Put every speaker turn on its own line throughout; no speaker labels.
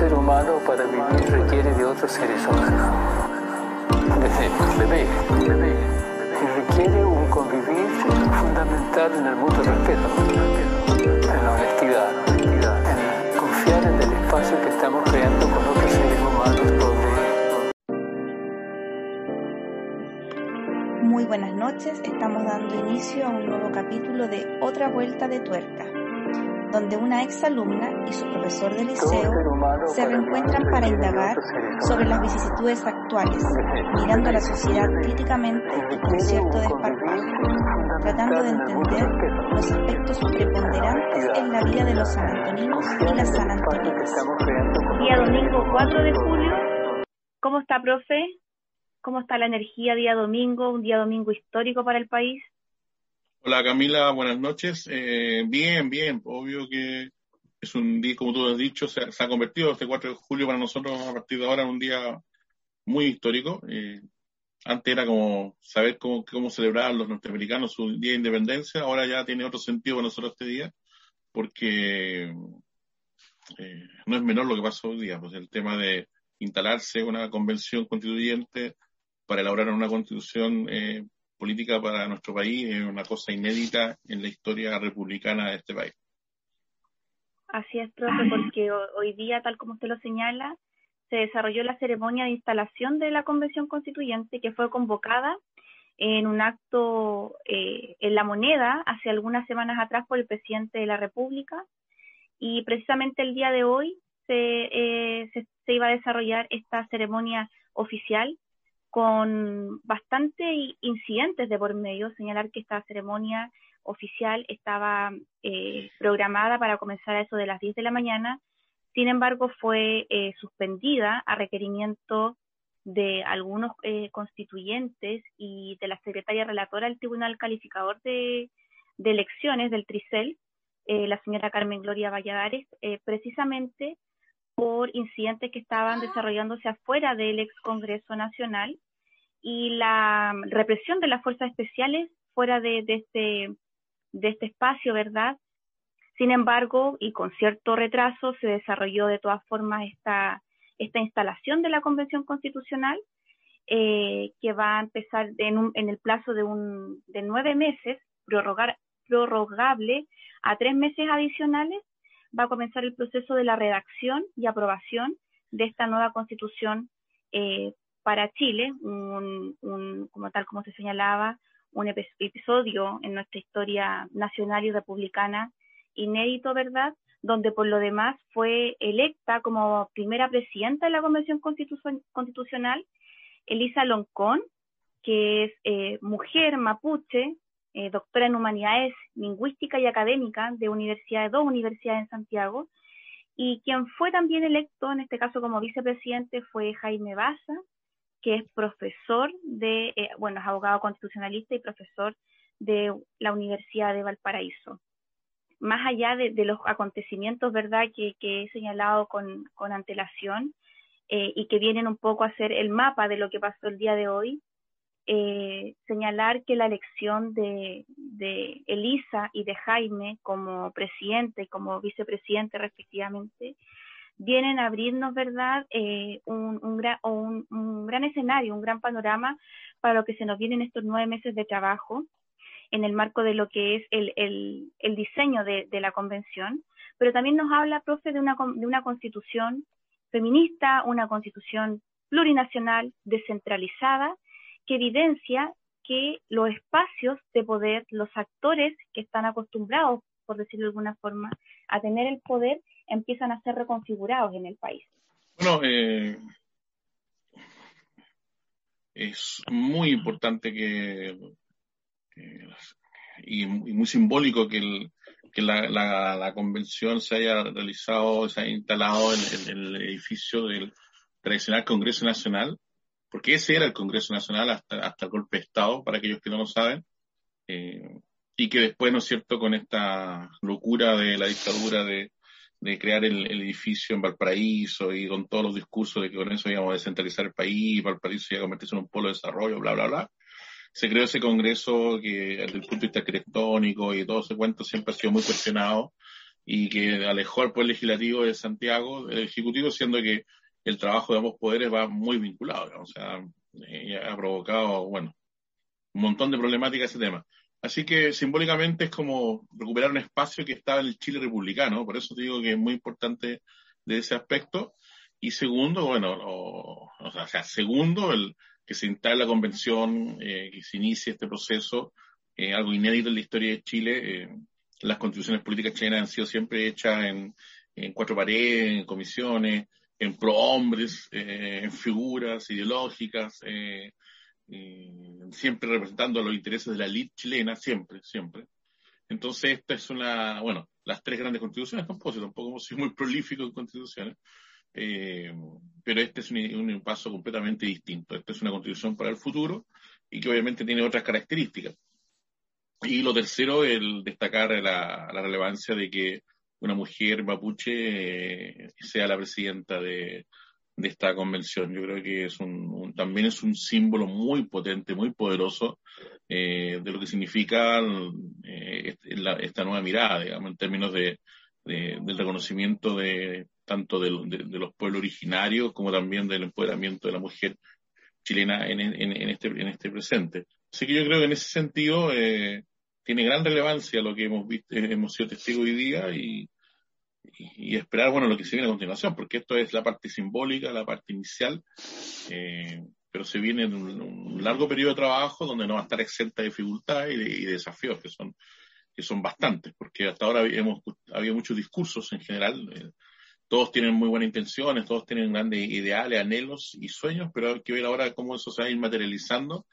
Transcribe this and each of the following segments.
ser humano para vivir requiere de otros seres humanos. Desde bebé, bebé. Y requiere un convivir fundamental en el mutuo respeto, en la honestidad, en confiar en el espacio que estamos creando con otros seres humanos donde
Muy buenas noches, estamos dando inicio a un nuevo capítulo de Otra Vuelta de Tuerca donde una exalumna y su profesor de liceo se reencuentran para indagar sobre las vicisitudes actuales, mirando a la sociedad críticamente y con cierto desparpajo, tratando de entender los aspectos preponderantes en la vida de los sanantoninos y las sanantoninas.
Día domingo 4 de julio, ¿cómo está, profe? ¿Cómo está la energía día domingo, un día domingo histórico para el país?
Hola Camila, buenas noches. Eh, bien, bien, obvio que es un día, como tú has dicho, se, ha convertido este 4 de julio para nosotros a partir de ahora en un día muy histórico. Eh, antes era como saber cómo, cómo celebrar los norteamericanos su día de independencia, ahora ya tiene otro sentido para nosotros este día, porque eh, no es menor lo que pasó hoy día, pues el tema de instalarse una convención constituyente para elaborar una constitución política para nuestro país es una cosa inédita en la historia republicana de este país.
Así es, profe, porque hoy día, tal como usted lo señala, se desarrolló la ceremonia de instalación de la Convención Constituyente que fue convocada en un acto eh, en la moneda hace algunas semanas atrás por el presidente de la República y precisamente el día de hoy se, eh, se, se iba a desarrollar esta ceremonia oficial con bastante incidentes de por medio, señalar que esta ceremonia oficial estaba eh, programada para comenzar a eso de las 10 de la mañana, sin embargo fue eh, suspendida a requerimiento de algunos eh, constituyentes y de la secretaria relatora del Tribunal Calificador de, de Elecciones del TRICEL, la señora Carmen Gloria Valladares, precisamente por incidentes que estaban desarrollándose afuera del ex Congreso Nacional y la represión de las fuerzas especiales fuera de, este, de este espacio, ¿verdad? Sin embargo, y con cierto retraso, se desarrolló de todas formas esta, esta instalación de la Convención Constitucional, eh, que va a empezar en, en el plazo de, un, de nueve meses, prorrogar, prorrogable a tres meses adicionales, va a comenzar el proceso de la redacción y aprobación de esta nueva constitución eh, para Chile, un, como tal como se señalaba, un episodio en nuestra historia nacional y republicana inédito, ¿verdad? Donde por lo demás fue electa como primera presidenta de la Convención Constitucional Elisa Loncón, que es eh, mujer mapuche, eh, doctora en humanidades lingüística y académica de universidades, dos universidades en Santiago, y quien fue también electo, en este caso como vicepresidente, fue Jaime Baza, que es profesor de, eh, bueno, es abogado constitucionalista y profesor de la Universidad de Valparaíso. Más allá de, los acontecimientos, ¿verdad?, que, he señalado con, antelación eh, y que vienen un poco a ser el mapa de lo que pasó el día de hoy, eh, señalar que la elección de, de, Elisa y de Jaime como presidente y como vicepresidente respectivamente vienen a abrirnos, ¿verdad?, eh, un, un, gran, un, un, gran escenario, un gran panorama para lo que se nos vienen estos nueve meses de trabajo en el marco de lo que es el, el, el diseño de, de, la convención, pero también nos habla, profe, de una, de una constitución feminista, una constitución plurinacional, descentralizada, que evidencia que los espacios de poder, los actores que están acostumbrados, por decirlo de alguna forma, a tener el poder, empiezan a ser reconfigurados en el país.
Bueno, eh, es muy importante que, y, muy simbólico que, la, convención se haya realizado, se haya instalado en, el edificio del tradicional Congreso Nacional, porque ese era el Congreso Nacional hasta, hasta el golpe de Estado, para aquellos que no lo saben, eh, y que después, ¿no es cierto?, con esta locura de la dictadura de, de crear el, edificio en Valparaíso y con todos los discursos de que con eso íbamos a descentralizar el país, Valparaíso iba a convertirse en un polo de desarrollo, bla, bla, bla. Se creó ese congreso que desde el punto de vista arquitectónico y todo ese cuento siempre ha sido muy cuestionado y que alejó al Poder Legislativo de Santiago, del Ejecutivo, siendo que el trabajo de ambos poderes va muy vinculado, o sea, eh, ha provocado, bueno, un montón de problemáticas ese tema. Así que simbólicamente es como recuperar un espacio que estaba en el Chile republicano, por eso digo que es muy importante de ese aspecto. Y segundo, bueno, o, sea, segundo, el que se instale la convención, eh, que se inicie este proceso, eh, algo inédito en la historia de Chile. Eh, las constituciones políticas chilenas han sido siempre hechas en, en cuatro paredes, en comisiones, en prohombres, eh, en figuras ideológicas, eh, siempre representando los intereses de la elite chilena, siempre, siempre. Entonces, esta es una, bueno, las tres grandes constituciones, tampoco, tampoco soy muy prolífico en constituciones, eh, pero este es un, paso completamente distinto. Esta es una constitución para el futuro y que obviamente tiene otras características. Y lo tercero, el destacar la, la relevancia de que una mujer mapuche eh, sea la presidenta de, de, esta convención. Yo creo que es un, también es un símbolo muy potente, muy poderoso eh, de lo que significa eh, esta nueva mirada, digamos, en términos de, del reconocimiento de tanto de, los pueblos originarios como también del empoderamiento de la mujer chilena en, en, este, en este presente. Así que yo creo que en ese sentido eh, tiene gran relevancia lo que hemos visto, hemos sido testigos hoy día y, esperar, bueno, lo que se viene a continuación, porque esto es la parte simbólica, la parte inicial, eh, pero se viene en un, largo periodo de trabajo donde no va a estar exenta de dificultades y de, desafíos que son, que son bastantes, porque hasta ahora hemos, había muchos discursos en general, eh, todos tienen muy buenas intenciones, todos tienen grandes ideales, anhelos y sueños, pero hay que ver ahora cómo eso se va a ir materializando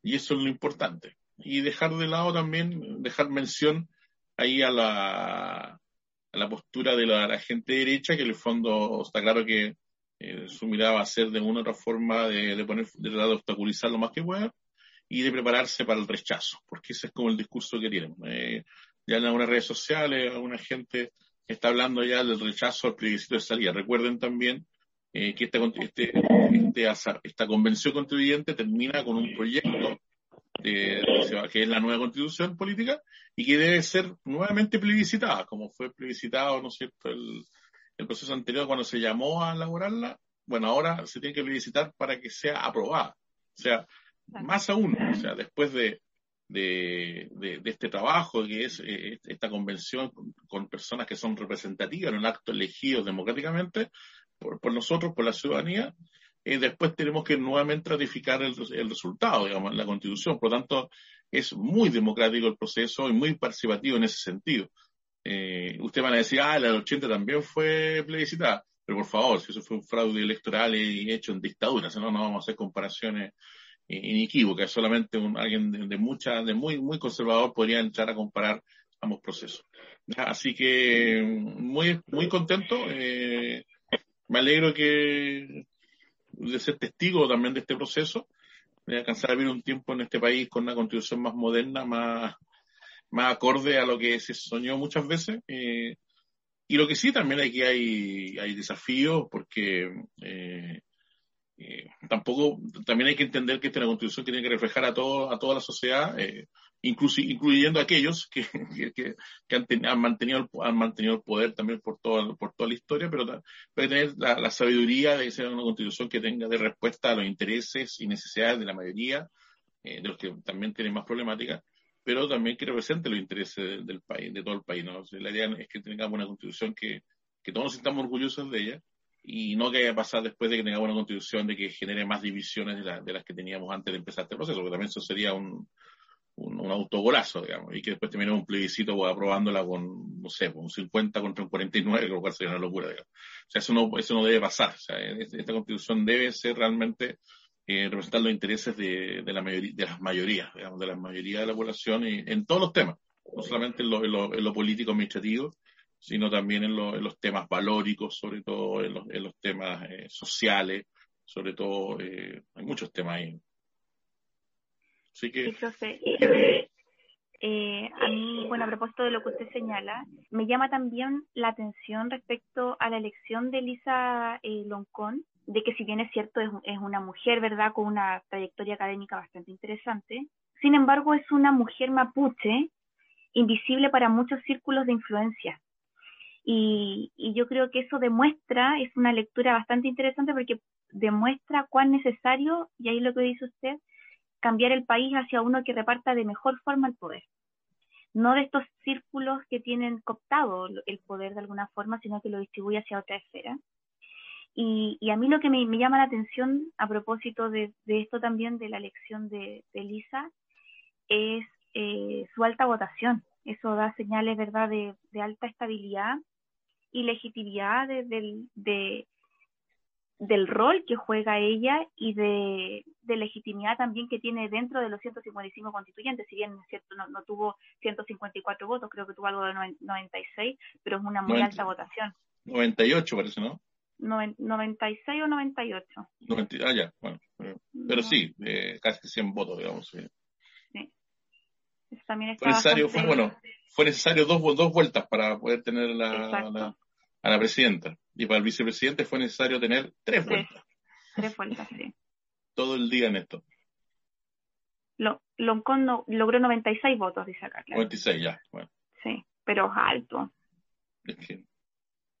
y eso es lo importante. Y dejar de lado también, dejar mención ahí a la, la postura de la, gente derecha, que en el fondo está claro que eh, su mirada va a ser de una otra forma de, de poner, de tratar de obstaculizar lo más que pueda y de prepararse para el rechazo, porque ese es como el discurso que tienen. Eh, ya en algunas redes sociales, alguna gente está hablando ya del rechazo al plebiscito de salida. Recuerden también eh, que esta, este, este, esta convención constituyente termina con un proyecto que es la nueva constitución política y que debe ser nuevamente plebiscitada, como fue plebiscitado, ¿no es cierto?, el, proceso anterior cuando se llamó a elaborarla. Bueno, ahora se tiene que plebiscitar para que sea aprobada. O sea, más aún, o sea, después de, de, de, este trabajo, que es eh, esta convención con, personas que son representativas en un acto elegido democráticamente por, por nosotros, por la ciudadanía, y después tenemos que nuevamente ratificar el, resultado, digamos, la constitución. Por lo tanto, es muy democrático el proceso y muy participativo en ese sentido. Eh, ustedes van a decir, ah, la del 80 también fue plebiscitada, pero por favor, si eso fue un fraude electoral y hecho en dictadura, si no, no vamos a hacer comparaciones inequívocas, solamente un, alguien de, mucha, de muy, muy conservador podría entrar a comparar ambos procesos. Así que muy, muy contento. Eh, me alegro que de ser testigo también de este proceso, de alcanzar a vivir un tiempo en este país con una constitución más moderna, más, más acorde a lo que se soñó muchas veces. Eh, y lo que sí, también aquí hay, hay desafíos, porque eh, eh, tampoco, también hay que entender que esta constitución tiene que reflejar a, todo, a toda la sociedad, eh, incluyendo aquellos que, que, han, han, mantenido, han mantenido el poder también por toda, por toda la historia, pero tener la, la, sabiduría de ser una constitución que tenga de respuesta a los intereses y necesidades de la mayoría, eh, de los que también tienen más problemáticas, pero también que represente los intereses del, país, de todo el país. ¿no? la idea es que tengamos una constitución que, que todos nos sintamos orgullosos de ella y no que haya pasado después de que tengamos una constitución de que genere más divisiones de, de las que teníamos antes de empezar este proceso, porque también eso sería un, un, autogolazo, digamos, y que después termine un plebiscito aprobándola con, no sé, un 50 contra un 49, lo cual sería una locura, digamos. O sea, eso no, eso no debe pasar. O sea, esta constitución debe ser realmente eh, representar los intereses de, de, la mayoría, de las mayorías, digamos, de la mayoría de la población en todos los temas, no solamente en lo, en lo, político administrativo, sino también en, lo, en, los temas valóricos, sobre todo en los, en los temas eh, sociales, sobre todo, eh, hay muchos temas ahí
Sí, profe. Eh, a mí, bueno, a propósito de lo que usted señala, me llama también la atención respecto a la elección de Lisa eh, Loncón, de que si bien es cierto, es, es una mujer, ¿verdad?, con una trayectoria académica bastante interesante, sin embargo, es una mujer mapuche invisible para muchos círculos de influencia. Y, y yo creo que eso demuestra, es una lectura bastante interesante porque demuestra cuán necesario, y ahí lo que dice usted, cambiar el país hacia uno que reparta de mejor forma el poder. No de estos círculos que tienen cooptado el poder de alguna forma, sino que lo distribuye hacia otra esfera. Y, y a mí lo que me, llama la atención a propósito de, esto también, de la elección de, Elisa, es eh, su alta votación. Eso da señales, ¿verdad?, de, alta estabilidad y legitimidad de, de, del rol que juega ella y de, legitimidad también que tiene dentro de los 155 constituyentes. Si bien cierto, no, tuvo 154 votos, creo que tuvo algo de 96, pero es una muy alta votación.
98 parece, ¿no?
96 o 98.
ah, ya, bueno. Pero sí, casi 100 votos, digamos. Sí.
también
fue necesario, fue, bueno, fue necesario dos, dos vueltas para poder tener la, a la presidenta. Y para el vicepresidente fue necesario tener tres vueltas.
Tres vueltas, sí.
Todo el día en esto.
Lo, Loncón no, logró 96 votos, dice acá.
96 ya, bueno.
Sí, pero alto.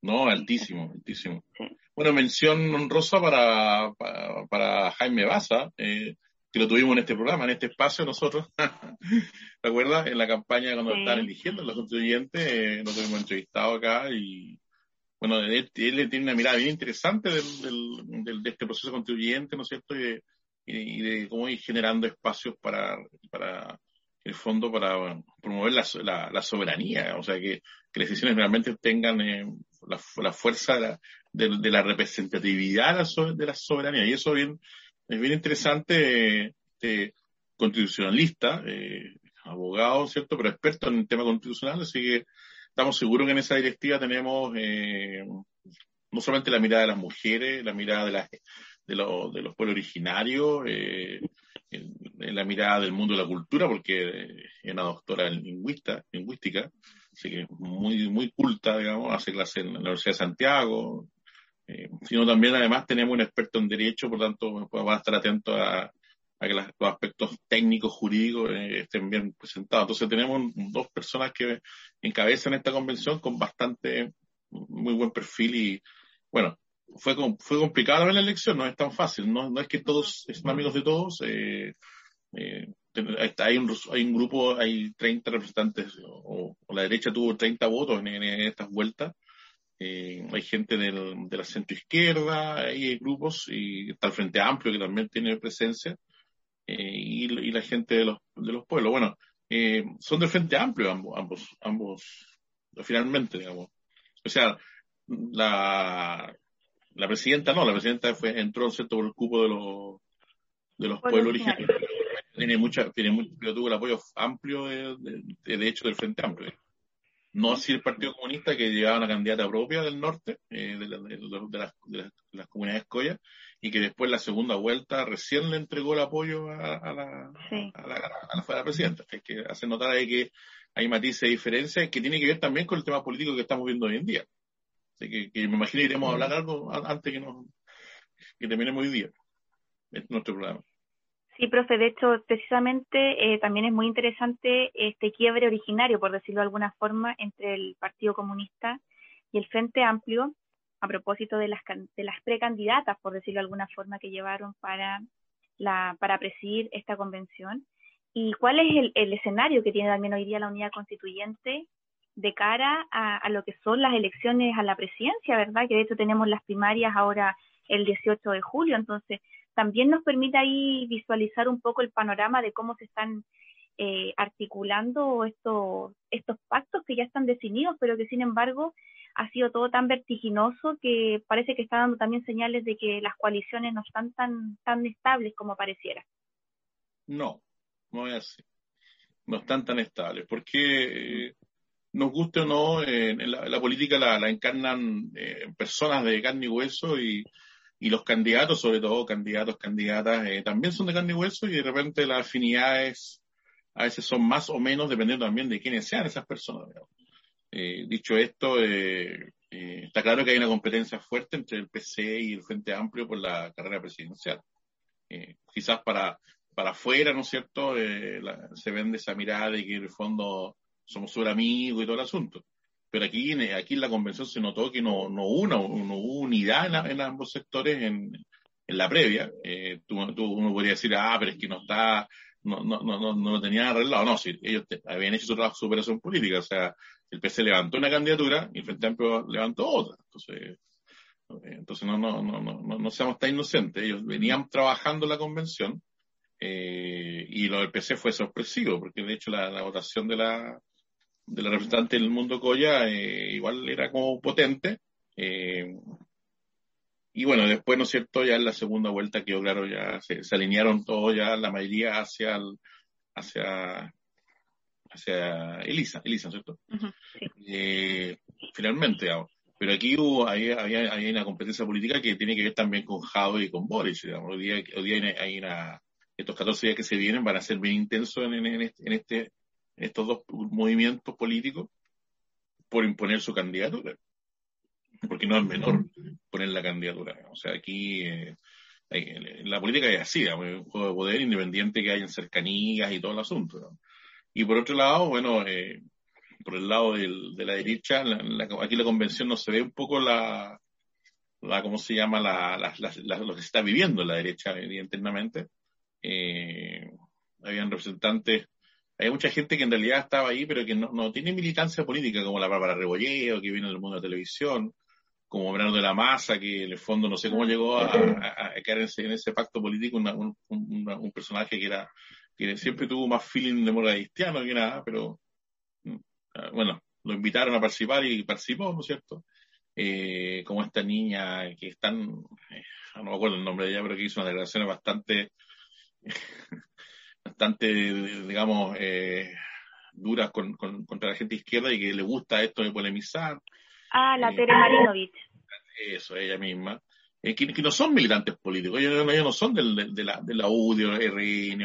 no, altísimo, altísimo. Bueno, mención honrosa para, para, Jaime Baza, eh, que lo tuvimos en este programa, en este espacio nosotros. ¿Te acuerdas? En la campaña cuando estaban eligiendo los constituyentes, eh, nos hemos entrevistado acá y bueno, él, tiene una mirada bien interesante del, de este proceso constituyente, ¿no es cierto? Y de, cómo ir generando espacios para, para el fondo, para promover la, la, soberanía, o sea, que, las decisiones realmente tengan eh, la, fuerza de la, representatividad de la soberanía. Y eso bien, es bien interesante, este constitucionalista, eh, abogado, ¿cierto? Pero experto en el tema constitucional, así que estamos seguros que en esa directiva tenemos eh, no solamente la mirada de las mujeres, la mirada de, la, de, de los pueblos originarios, eh, la mirada del mundo de la cultura, porque es una doctora en lingüista, lingüística, así que muy, muy culta, digamos, hace clase en la Universidad de Santiago, eh, sino también además tenemos un experto en derecho, por tanto va a estar atento a, que los aspectos técnicos, jurídicos eh, estén bien presentados. Entonces tenemos dos personas que encabezan esta convención con bastante, muy buen perfil y bueno, fue, fue complicado la elección, no es tan fácil, no, no es que todos son amigos de todos, eh, eh, hay, un, hay un grupo, hay 30 representantes, o, la derecha tuvo 30 votos en, estas vueltas, hay gente del, de la centro izquierda, hay grupos, y está el Frente Amplio que también tiene presencia, eh, y, la gente de los, de los pueblos. Bueno, eh, son del Frente Amplio ambos, ambos, ambos, finalmente, digamos. O sea, la, la presidenta no, la presidenta fue, entró ¿cierto? por el cupo de los, de los pueblos originarios. Tiene mucha, tiene mucho, pero tuvo el apoyo amplio de, de, hecho del Frente Amplio. No así el Partido Comunista que llevaba una candidata propia del norte, eh, de, de, las, de, las, comunidades Coya, y que después la segunda vuelta recién le entregó el apoyo a, la, a, la, presidenta. Es que hace notar ahí que hay matices de diferencia que tiene que ver también con el tema político que estamos viendo hoy en día. Así que, me imagino iremos a hablar mm. algo antes que, nos, que terminemos hoy día. Es nuestro programa.
Sí, profe, de hecho, precisamente eh, también es muy interesante este quiebre originario, por decirlo de alguna forma, entre el Partido Comunista y el Frente Amplio, a propósito de las, de las precandidatas, por decirlo de alguna forma, que llevaron para, la, para presidir esta convención. ¿Y cuál es el, el escenario que tiene también hoy día la unidad constituyente de cara a, a, lo que son las elecciones a la presidencia, ¿verdad? Que de hecho tenemos las primarias ahora el 18 de julio, entonces también nos permite ahí visualizar un poco el panorama de cómo se están eh, articulando estos, estos pactos que ya están definidos, pero que sin embargo ha sido todo tan vertiginoso que parece que está dando también señales de que las coaliciones no están tan, tan estables como pareciera.
No, no es así. No están tan estables, porque eh, nos guste o no, la, política la, encarnan eh, personas de carne y hueso y, y los candidatos, sobre todo candidatos, candidatas, también son de carne y hueso y de repente las afinidades a veces son más o menos dependiendo también de quiénes sean esas personas. Eh, dicho esto, eh, eh, está claro que hay una competencia fuerte entre el PC y el Frente Amplio por la carrera presidencial. quizás para, para afuera, ¿no es cierto?, se vende esa mirada de que en el fondo somos súper amigos y todo el asunto. Pero aquí, aquí en la convención se notó que no, no, hubo, una, no hubo unidad en, ambos sectores en, en la previa. Eh, tú, uno podría decir, ah, pero es que no está, no, no, no, no, lo tenían arreglado. No, sí, ellos habían hecho su trabajo de operación política. O sea, el PC levantó una candidatura y el Frente Amplio levantó otra. Entonces, eh, entonces no, no, no, no, no, seamos tan inocentes. Ellos venían trabajando la convención eh, y lo del PC fue sorpresivo, porque de hecho la, la votación de la, de la representante del mundo Coya eh, igual era como potente. Eh, y bueno, después, ¿no es cierto? Ya en la segunda vuelta quedó claro, ya se, alinearon todos, ya la mayoría hacia el, hacia, hacia Elisa, Elisa, ¿cierto? eh, finalmente, pero aquí hubo, había, había, una competencia política que tiene que ver también con Jado y con Boris, digamos. Hoy día, hoy día hay, una, estos 14 días que se vienen van a ser bien intensos en, en, este, en este estos dos movimientos políticos por imponer su candidatura. Porque no es menor poner la candidatura. O sea, aquí eh, la política es así, un juego de poder independiente que haya cercanías y todo el asunto. Y por otro lado, bueno, eh, por el lado del, de la derecha, aquí la convención no se ve un poco la, la ¿cómo se llama? La, la, lo que está viviendo en la derecha internamente. Eh, habían representantes hay mucha gente que en realidad estaba ahí, pero que no, no tiene militancia política, como la Bárbara Rebolleo, que viene del mundo de la televisión, como Bernardo de la Masa, que en el fondo no sé cómo llegó a, a, caer en ese, pacto político, un, un, personaje que era que siempre tuvo más feeling de moda cristiano que nada, pero mm, ah, bueno, lo invitaron a participar y participó, ¿no es cierto? Eh, como esta niña que están, eh, no me acuerdo el nombre de ella, pero que hizo una declaración bastante bastante, digamos, eh, duras con, contra la gente izquierda y que le gusta esto de polemizar.
Ah, la eh, Tere Marinovich.
Eso, ella misma. Eh, que, no son militantes políticos, ellos, no son del, de, la, de la UDI, RN,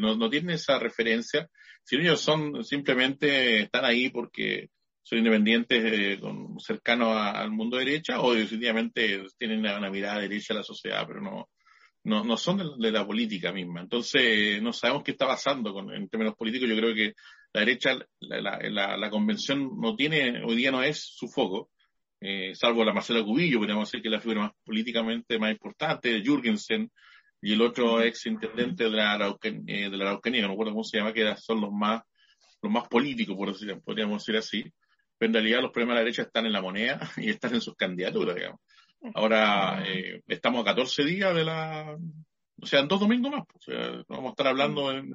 no, no tienen esa referencia, sino ellos son simplemente, están ahí porque son independientes, eh, cercanos al mundo derecha, o definitivamente tienen una, una, mirada derecha a la sociedad, pero no, no, no son de, la política misma. Entonces, no sabemos qué está pasando con, en términos políticos. Yo creo que la derecha, la, la, la, convención no tiene, hoy día no es su foco, eh, salvo la Marcela Cubillo, podríamos decir que es la figura más políticamente más importante, Jürgensen y el otro ex intendente de la, Araucanía, eh, de la Araucanía, no recuerdo cómo se llama, que son los más, los más políticos, por decir, podríamos decir así. Pero en realidad los problemas de la derecha están en la moneda y están en sus candidaturas, digamos. Ahora eh, estamos a 14 días de la... O sea, en dos domingos más. Pues, o sea, vamos a estar hablando, en,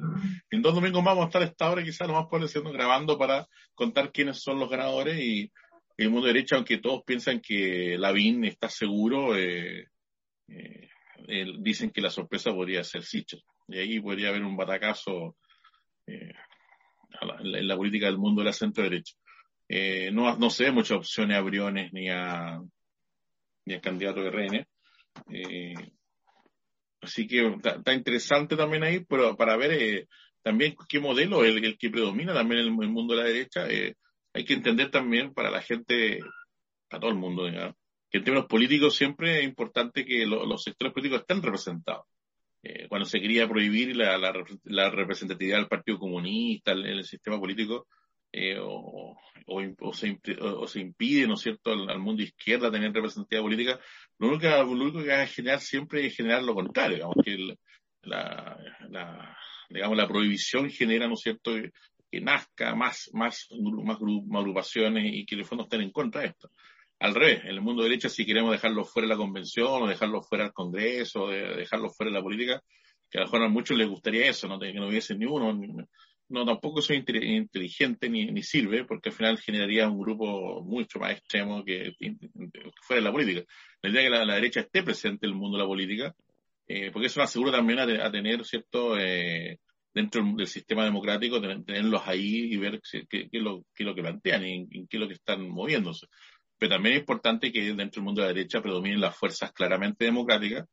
dos domingos más vamos a estar a esta hora quizás lo más probable siendo grabando para contar quiénes son los ganadores y, el mundo derecho, aunque todos piensan que Lavín está seguro, eh, eh, dicen que la sorpresa podría ser Sichel. Y ahí podría haber un batacazo en, la, política del mundo de la centro derecha. no, no se ve muchas opciones a Briones ni a el candidato de RN. Eh, así que está, interesante también ahí, pero para ver eh, también qué modelo es el, que predomina también en el, mundo de la derecha. Eh, hay que entender también para la gente, a todo el mundo, que en términos políticos siempre es importante que los sectores políticos estén representados. cuando se quería prohibir la, la, representatividad del Partido Comunista en el sistema político, eh, o, se, o, se, impide, ¿no es cierto?, al, mundo izquierda tener representatividad política, lo único, que, lo único que va a generar siempre es generar lo contrario, digamos, que la, la, digamos, la prohibición genera, ¿no es cierto?, que, nazca más, más, más, agrupaciones y que en el fondo estén en contra de esto. Al revés, en el mundo derecha, si queremos dejarlo fuera de la convención o dejarlo fuera del Congreso, o dejarlo fuera de la política, que a lo mejor a muchos les gustaría eso, ¿no? que no hubiese ni uno, no tampoco soy inteligente ni, ni, sirve, porque al final generaría un grupo mucho más extremo que, fuera de la política. La idea es que la, derecha esté presente en el mundo de la política, eh, porque eso nos asegura también a, tener, ¿cierto?, eh, dentro del sistema democrático, tenerlos ahí y ver qué, es lo, qué, lo, que plantean y qué es lo que están moviéndose. Pero también es importante que dentro del mundo de la derecha predominen las fuerzas claramente democráticas,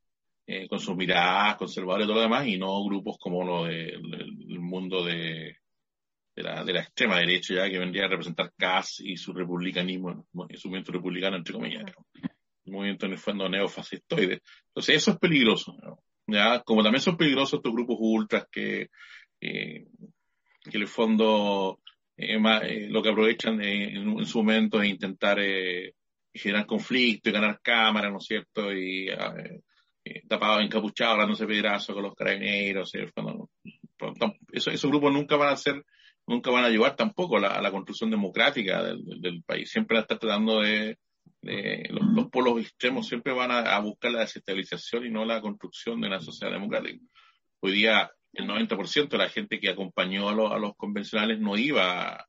eh, con sus miradas conservadoras y todo lo demás, y no grupos como lo del mundo de, de, la, de la extrema derecha, ya que vendría a representar CAS y su republicanismo, y su movimiento republicano, entre comillas, un movimiento en el fondo neofascistoide. Entonces, eso es peligroso, ¿ya? Como también son peligrosos estos grupos ultras que, que en el fondo eh, lo que aprovechan en, su momento es intentar generar conflicto y ganar cámaras, ¿no es cierto? Y tapados, encapuchados, hablándose pedazo con los carabineros. eso, esos grupos nunca van a ser, nunca van a ayudar tampoco a la, construcción democrática del, país. Siempre van a estar tratando de, los, polos extremos siempre van a, buscar la desestabilización y no la construcción de una sociedad democrática. Hoy día el 90% de la gente que acompañó a, los convencionales no iba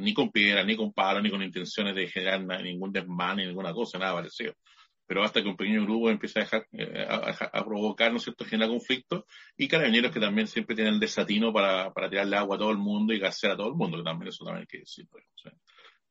ni con piedra, ni con palo, ni con intenciones de generar ningún desmán, ni ninguna cosa, nada parecido. Pero hasta que un pequeño grupo dejar, eh, a, provocar, ¿no es cierto?, generar conflictos, y carabineros que también siempre tienen el desatino para, para tirarle agua a todo el mundo y gasear a todo el mundo, que también eso también hay que decir. Pues,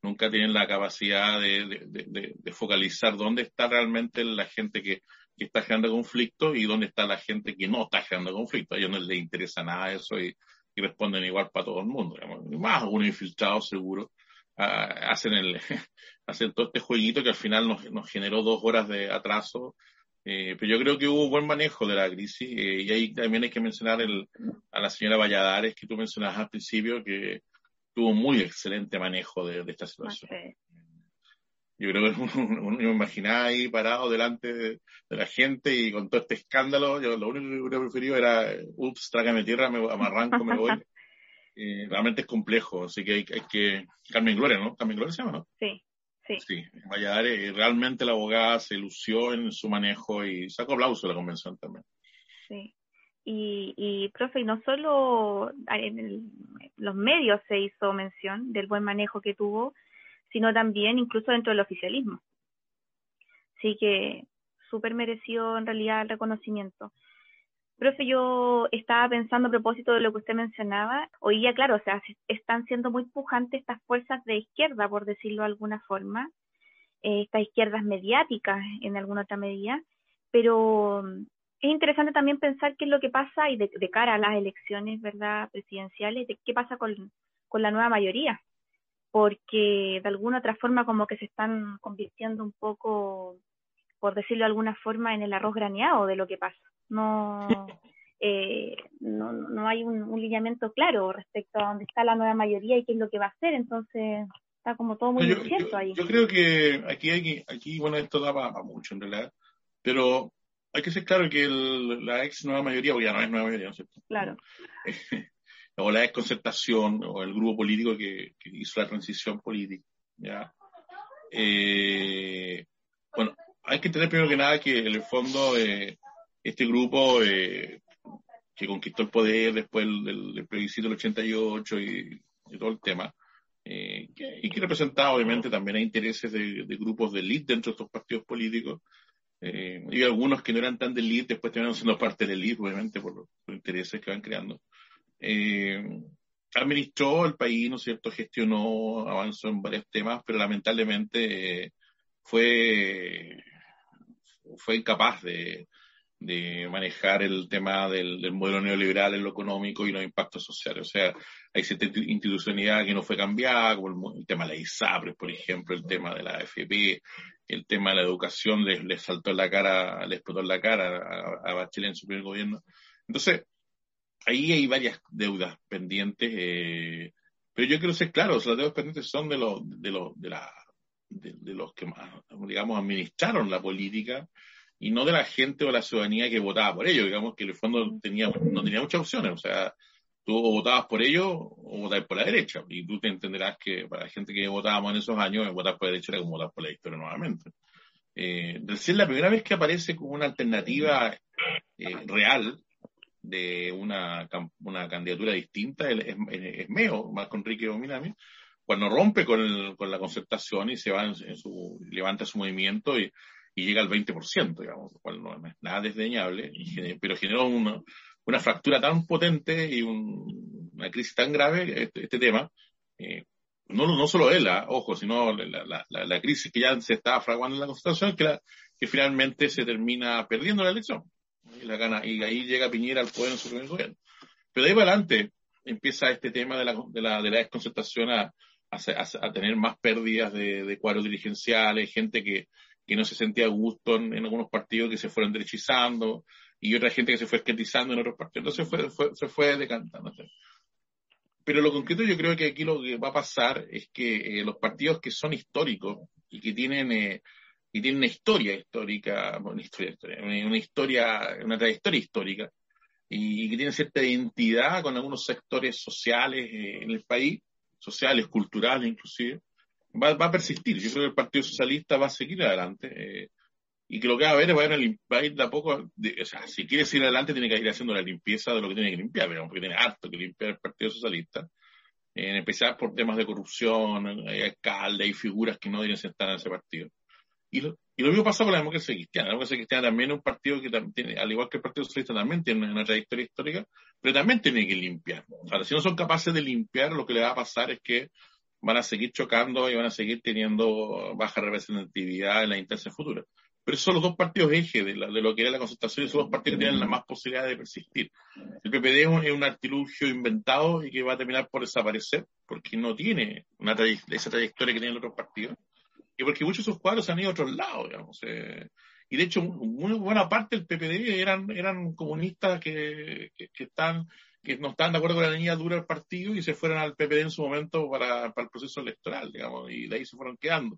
nunca tienen la capacidad de, de, focalizar dónde está realmente la gente que, que, está generando conflicto y dónde está la gente que no está generando conflicto. A ellos no les interesa nada eso y, y responden igual para todo el mundo. Más uno infiltrado seguro hacen, el, hacen todo este jueguito que al final nos, nos generó dos horas de atraso. Eh, pero yo creo que hubo buen manejo de la crisis eh, y ahí también hay que mencionar el, a la señora Valladares que tú mencionabas al principio que tuvo muy excelente manejo de, esta situación. Yo creo que uno, me imaginaba ahí parado delante de, la gente y con todo este escándalo, yo lo único que hubiera preferido era, ups, trágame tierra, me, me arranco, me voy. Eh, realmente es complejo, así que hay, hay, que... Carmen Gloria, ¿no? Carmen Gloria se llama, ¿no?
Sí, sí.
Sí, Valladares, realmente la abogada se lució en su manejo y sacó aplauso de la convención también.
Sí. Y, y profe, no solo en los medios se hizo mención del buen manejo que tuvo, sino también incluso dentro del oficialismo. Así que súper merecido en realidad el reconocimiento. Profe, yo estaba pensando a propósito de lo que usted mencionaba. Hoy ya, claro, o sea, están siendo muy pujantes estas fuerzas de izquierda, por decirlo de alguna forma, eh, estas izquierdas mediáticas en alguna otra medida, pero es interesante también pensar qué es lo que pasa y de, cara a las elecciones verdad presidenciales de qué pasa con, con, la nueva mayoría. Porque de alguna otra forma como que se están convirtiendo un poco por decirlo de alguna forma en el arroz graneado de lo que pasa no eh, no, no hay un, un, lineamiento claro respecto a dónde está la nueva mayoría y qué es lo que va a hacer entonces está como todo muy incierto ahí
yo creo que aquí hay aquí bueno esto da para mucho en realidad pero hay que ser claro que la ex nueva mayoría, o ya no es nueva mayoría, ¿no es cierto?
Claro.
o la ex concertación, o el grupo político que, hizo la transición política, ¿ya? Eh, bueno, hay que entender primero que nada que en el fondo eh, este grupo eh, que conquistó el poder después del, del plebiscito del 88 y, y todo el tema, y que representaba obviamente también a intereses de, de grupos de élite dentro de estos partidos políticos, eh, y algunos que no eran tan de elite después terminaron siendo parte del elite, obviamente, por los, intereses que van creando. Eh, administró el país, ¿no es cierto? Gestionó, avanzó en varios temas, pero lamentablemente eh, fue, fue incapaz de, de manejar el tema del, del, modelo neoliberal en lo económico y los impactos sociales. O sea, hay cierta institucionalidad que no fue cambiada, como el, tema de la ISAPRES, por ejemplo, el tema de la AFP, el tema de la educación les, saltó en la cara, les explotó en la cara a, Bachelet en su primer gobierno. Entonces, ahí hay varias deudas pendientes, eh, pero yo quiero ser claro, las deudas pendientes son de los, de los, de la, de, de los que más, digamos, administraron la política, y no de la gente o la ciudadanía que votaba por ello, digamos que en el fondo tenía, no tenía muchas opciones, o sea, tú o votabas por ello o votabas por la derecha, y tú te entenderás que para la gente que votábamos en esos años, votar por la derecha era como votar por la historia nuevamente. Eh, es la primera vez que aparece como una alternativa eh, real de una, una candidatura distinta, es, es, Meo, más con Enrique Ominami, cuando rompe con, con la concertación y se va en su, levanta su movimiento y y llega al 20%, digamos, lo cual no es nada desdeñable, pero generó una, una fractura tan potente y una crisis tan grave, este, este tema, eh, no, no solo él, ah, ojo, sino la, la, la, crisis que ya se estaba fraguando en la Constitución, que, que finalmente se termina perdiendo la elección. Y, la gana, y ahí llega Piñera al poder en su primer gobierno. Pero de ahí para adelante empieza este tema de la, de la, de la desconcertación a, a, a, tener más pérdidas de, de cuadros dirigenciales, gente que, que no se sentía a gusto en, algunos partidos que se fueron derechizando y otra gente que se fue esquetizando en otros partidos. Entonces fue, fue, se fue decantando. pero lo concreto yo creo que aquí lo que va a pasar es que eh, los partidos que son históricos y que tienen, eh, y tienen una historia histórica, una historia, una historia, una trayectoria histórica, y, que tienen cierta identidad con algunos sectores sociales eh, en el país, sociales, culturales inclusive, va, va, a persistir. Yo creo que el Partido Socialista va a seguir adelante. Eh, y que lo que va a haber va a, ir, va a ir a poco, o sea, si quiere seguir adelante tiene que ir haciendo la limpieza de lo que tiene que limpiar, porque tiene harto que limpiar el Partido Socialista, en especial por temas de corrupción, hay alcaldes y figuras que no deberían estar en ese partido. Y lo mismo pasa con la democracia cristiana. La democracia cristiana también es un partido que tiene, al igual que el Partido Socialista, también tiene una trayectoria histórica, pero también tiene que limpiar. Ahora, si no son capaces de limpiar, lo que le va a pasar es que van a seguir chocando y van a seguir teniendo baja representatividad en las instancias futuras. Pero esos son los dos partidos eje de, lo que era la concertación y son los partidos tienen la más posibilidad de persistir. El PPD es un, artilugio inventado y que va a terminar por desaparecer porque no tiene una esa trayectoria que tienen los otros partidos y porque muchos de esos cuadros han ido a otros lados, digamos. Eh, y de hecho, una buena parte del PPD eran, eran comunistas que, que, están que no estaban de acuerdo con la línea dura del partido y se fueron al PPD en su momento para, para el proceso electoral, digamos, y de ahí se fueron quedando.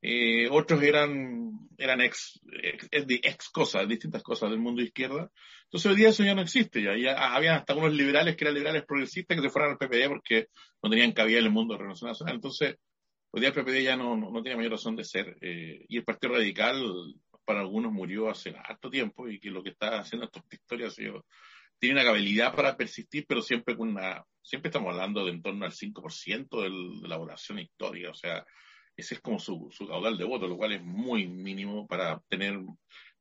Eh, otros eran, eran ex, ex, ex, cosas, distintas cosas del mundo izquierda. Entonces hoy día eso ya no existe, ya, ya habían hasta unos liberales que eran liberales progresistas que se fueron al PPD porque no tenían cabida en el mundo de Renovación Nacional. Entonces, hoy día el PPD ya no, no, tiene mayor razón de ser. Eh, y el Partido Radical, para algunos, murió hace harto tiempo y que lo que está haciendo estas historias tiene una habilidad para persistir, pero siempre con una, siempre estamos hablando de en torno al 5% de la población histórica, o sea, ese es como su, su caudal de votos, lo cual es muy mínimo para tener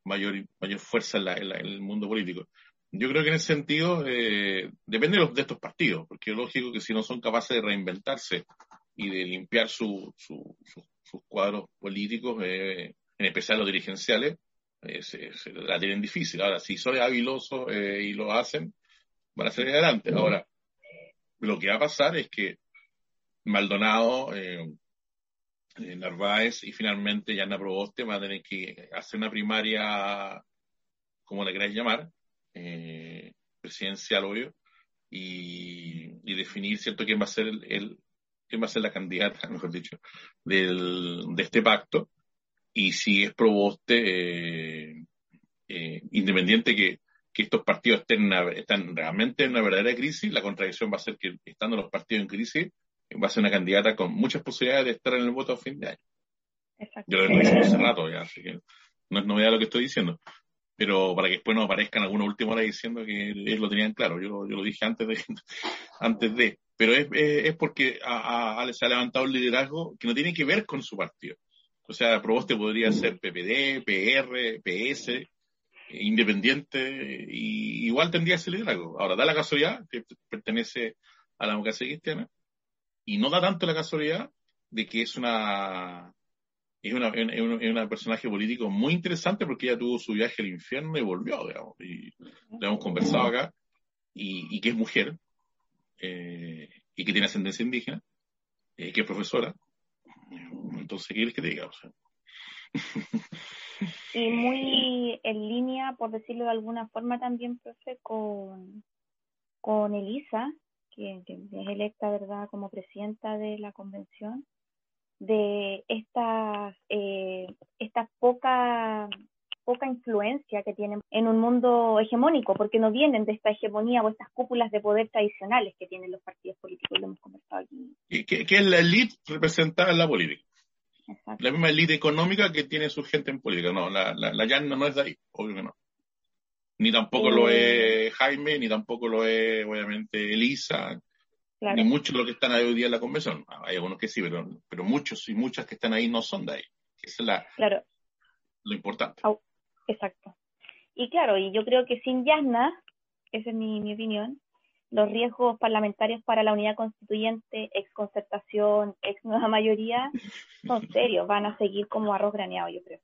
mayor, mayor fuerza en, el mundo político. Yo creo que en ese sentido eh, depende de, estos partidos, porque es lógico que si no son capaces de reinventarse y de limpiar su, sus cuadros políticos, eh, en especial los dirigenciales, eh, se, la tienen difícil. Ahora, si son habilosos y lo hacen, van a salir adelante. Ahora, lo que va a pasar es que Maldonado, eh, Narváez y finalmente Yana Proboste va a tener que hacer una primaria, como le queráis llamar, eh, presidencial, obvio, y, definir, ¿cierto?, quién va a ser el, quién va a ser la candidata, mejor dicho, del, de este pacto, y si es Proboste, eh, eh, independiente que, que estos partidos estén, están realmente en una verdadera crisis, la contradicción va a ser que estando los partidos en crisis, va a ser una candidata con muchas posibilidades de estar en el voto a fin de año. Exacto. Yo lo he dicho hace rato ya, así que no es novedad lo que estoy diciendo. Pero para que después no aparezcan alguna última hora diciendo que ellos lo tenían claro. Yo, yo lo dije antes de. antes de. Pero es, es, porque a, a, se ha levantado un liderazgo que no tiene que ver con su partido. O sea, Proboste podría ser PPD, PR, PS, independiente, y igual tendría ese liderazgo. Ahora, da la casualidad que pertenece a la democracia cristiana, y no da tanto la casualidad de que es una es una, es una, personaje político muy interesante porque ella tuvo su viaje al infierno y volvió, digamos, y lo hemos conversado acá, y, que es mujer, eh, y que tiene ascendencia indígena, eh, que es profesora. Entonces, ¿qué quieres que te diga?
y muy en línea, por decirlo de alguna forma, también, profe, con, con Elisa, que, es electa, ¿verdad?, como presidenta de la convención, de estas, eh, esta poca, poca influencia que tienen en un mundo hegemónico, porque no vienen de esta hegemonía o estas cúpulas de poder tradicionales que tienen los partidos políticos, lo hemos conversado aquí.
¿Y qué, es la élite representada en la política? La misma élite económica que tiene su gente en política. No, la, la, la no es de ahí, obvio que no ni tampoco lo es Jaime, ni tampoco lo es, obviamente, Elisa, ni muchos de los que están ahí hoy día en la convención. Hay algunos que sí, pero, pero muchos y muchas que están ahí no son de ahí. Esa es la,
claro.
lo importante.
Exacto. Y claro, y yo creo que sin Yasna, esa es mi, mi opinión, los riesgos parlamentarios para la unidad constituyente, ex concertación, ex nueva mayoría, son serios, van a seguir como arroz graneado, yo creo.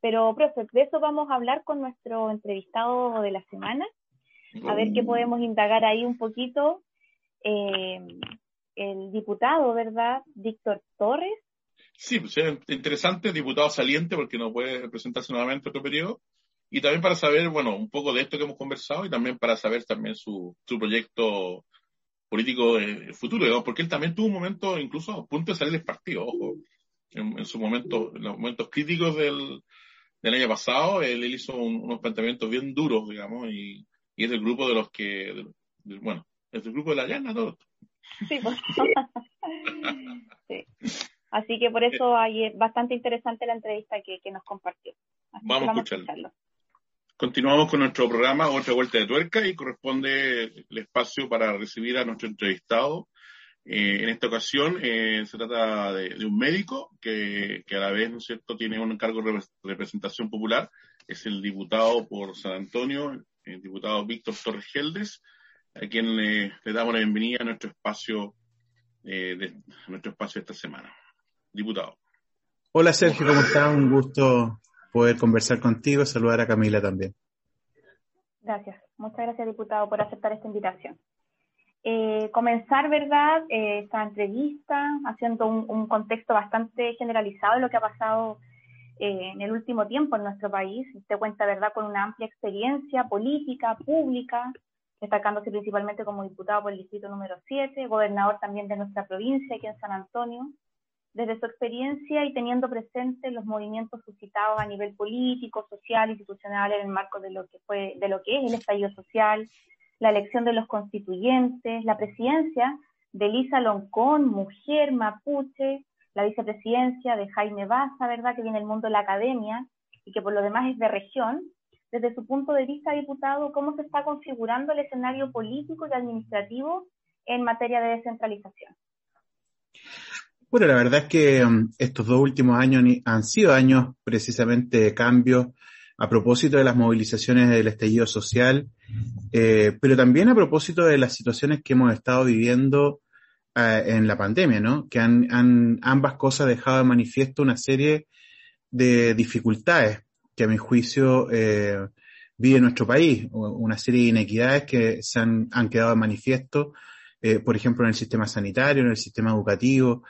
Pero, profe, de eso vamos a hablar con nuestro entrevistado de la semana, a ver qué podemos indagar ahí un poquito. Eh, el diputado, ¿verdad? Víctor Torres.
Sí, pues es interesante, diputado saliente, porque no puede presentarse nuevamente otro periodo. Y también para saber, bueno, un poco de esto que hemos conversado y también para saber también su, su proyecto político de futuro, porque él también tuvo un momento incluso a punto de salir del partido, ojo, en, en su momento, en los momentos críticos del, del año pasado, él, hizo unos planteamientos bien duros, digamos, y, y, es del grupo de los que, bueno, es del grupo de la llana, todo.
Sí, pues. sí. Así que por eso hay, es bastante interesante la entrevista que, que nos compartió.
vamos, a escucharlo. Continuamos con nuestro programa Otra Vuelta de Tuerca y corresponde el espacio para recibir a nuestro entrevistado. Eh, en esta ocasión eh, se trata de, un médico que, que, a la vez, ¿no es cierto?, tiene un cargo de representación popular. Es el diputado por San Antonio, el diputado Víctor Torres Geldes, a quien le, damos la bienvenida a nuestro espacio, eh, de, a nuestro espacio esta semana. Diputado.
Hola Sergio, ¿cómo estás? Un gusto poder conversar contigo, saludar a Camila también.
Gracias, muchas gracias diputado por aceptar esta invitación. Eh, comenzar, ¿verdad?, eh, esta entrevista haciendo un, un, contexto bastante generalizado de lo que ha pasado eh, en el último tiempo en nuestro país. Usted cuenta, ¿verdad?, con una amplia experiencia política, pública, destacándose principalmente como diputado por el distrito número 7, gobernador también de nuestra provincia, aquí en San Antonio, desde su experiencia y teniendo presente los movimientos suscitados a nivel político, social, institucional en el marco de lo que fue, de lo que es el estallido social, la elección de los constituyentes, la presidencia de Lisa Loncón, mujer mapuche, la vicepresidencia de Jaime Baza, ¿verdad?, que viene del mundo de la academia y que por lo demás es de región. Desde su punto de vista, diputado, ¿cómo se está configurando el escenario político y administrativo en materia de descentralización?
Bueno, la verdad es que um, estos dos últimos años han sido años precisamente de cambio a propósito de las movilizaciones del estallido social, eh, pero también a propósito de las situaciones que hemos estado viviendo eh, en la pandemia, ¿no? Que han, han, ambas cosas dejado de manifiesto una serie de dificultades que a mi juicio eh, vive nuestro país, una serie de inequidades que se han, han quedado de manifiesto, por ejemplo, en el sistema sanitario, en el sistema educativo,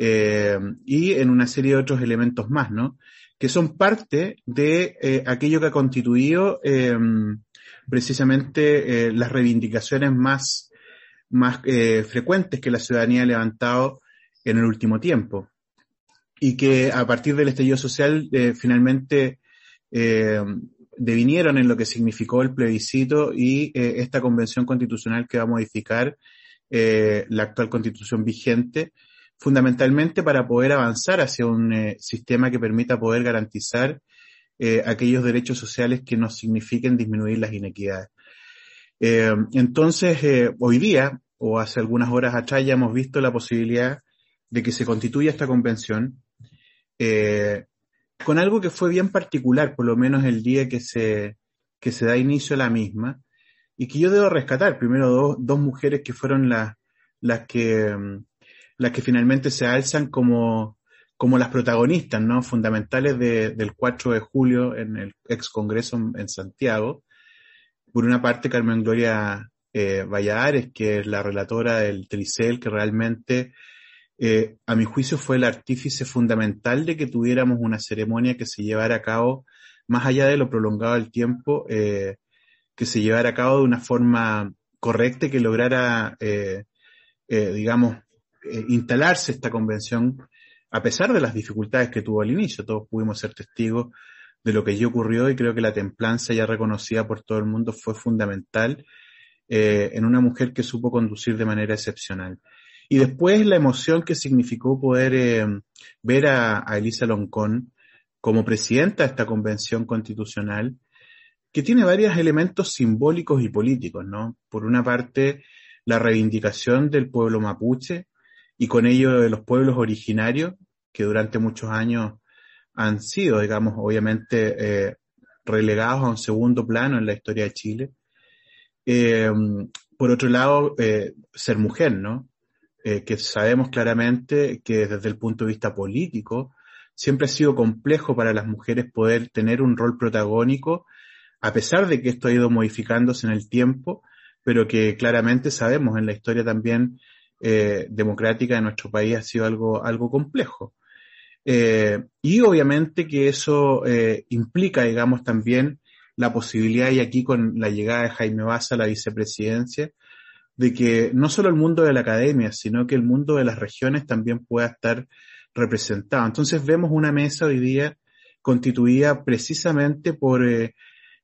eh, y en una serie de otros elementos más, ¿no? Que son parte de eh, aquello que ha constituido eh, precisamente las reivindicaciones más, más frecuentes que la ciudadanía ha levantado en el último tiempo. Y que a partir del estallido social finalmente devinieron en lo que significó el plebiscito y esta convención constitucional que va a modificar la actual constitución vigente fundamentalmente para poder avanzar hacia un eh, sistema que permita poder garantizar eh, aquellos derechos sociales que nos signifiquen disminuir las inequidades. Eh, entonces, hoy día, o hace algunas horas atrás, ya hemos visto la posibilidad de que se constituya esta convención con algo que fue bien particular, por lo menos el día que se, que se da inicio a la misma, y que yo debo rescatar. Primero, dos, dos mujeres que fueron las, las que mm, las que finalmente se alzan como, como las protagonistas, ¿no? Fundamentales de, del 4 de julio en el ex Congreso en, Santiago. Por una parte, Carmen Gloria eh, Valladares, que es la relatora del Tricel, que realmente, eh, a mi juicio, fue el artífice fundamental de que tuviéramos una ceremonia que se llevara a cabo, más allá de lo prolongado del tiempo, eh, que se llevara a cabo de una forma correcta y que lograra, eh, eh, digamos, eh, instalarse esta convención a pesar de las dificultades que tuvo al inicio. Todos pudimos ser testigos de lo que allí ocurrió y creo que la templanza ya reconocida por todo el mundo fue fundamental eh, en una mujer que supo conducir de manera excepcional. Y después la emoción que significó poder eh, ver a, Elisa Loncón como presidenta de esta convención constitucional, que tiene varios elementos simbólicos y políticos, ¿no? Por una parte, la reivindicación del pueblo mapuche, y con ello de los pueblos originarios que durante muchos años han sido, digamos, obviamente eh, relegados a un segundo plano en la historia de Chile. Eh, por otro lado, eh, ser mujer, ¿no? Eh, que sabemos claramente que desde el punto de vista político siempre ha sido complejo para las mujeres poder tener un rol protagónico, a pesar de que esto ha ido modificándose en el tiempo, pero que claramente sabemos en la historia también eh, democrática de nuestro país ha sido algo, algo complejo. Eh, y obviamente que eso eh, implica, digamos, también la posibilidad, y aquí con la llegada de Jaime Baza a la vicepresidencia, de que no solo el mundo de la academia, sino que el mundo de las regiones también pueda estar representado. Entonces vemos una mesa hoy día constituida precisamente por,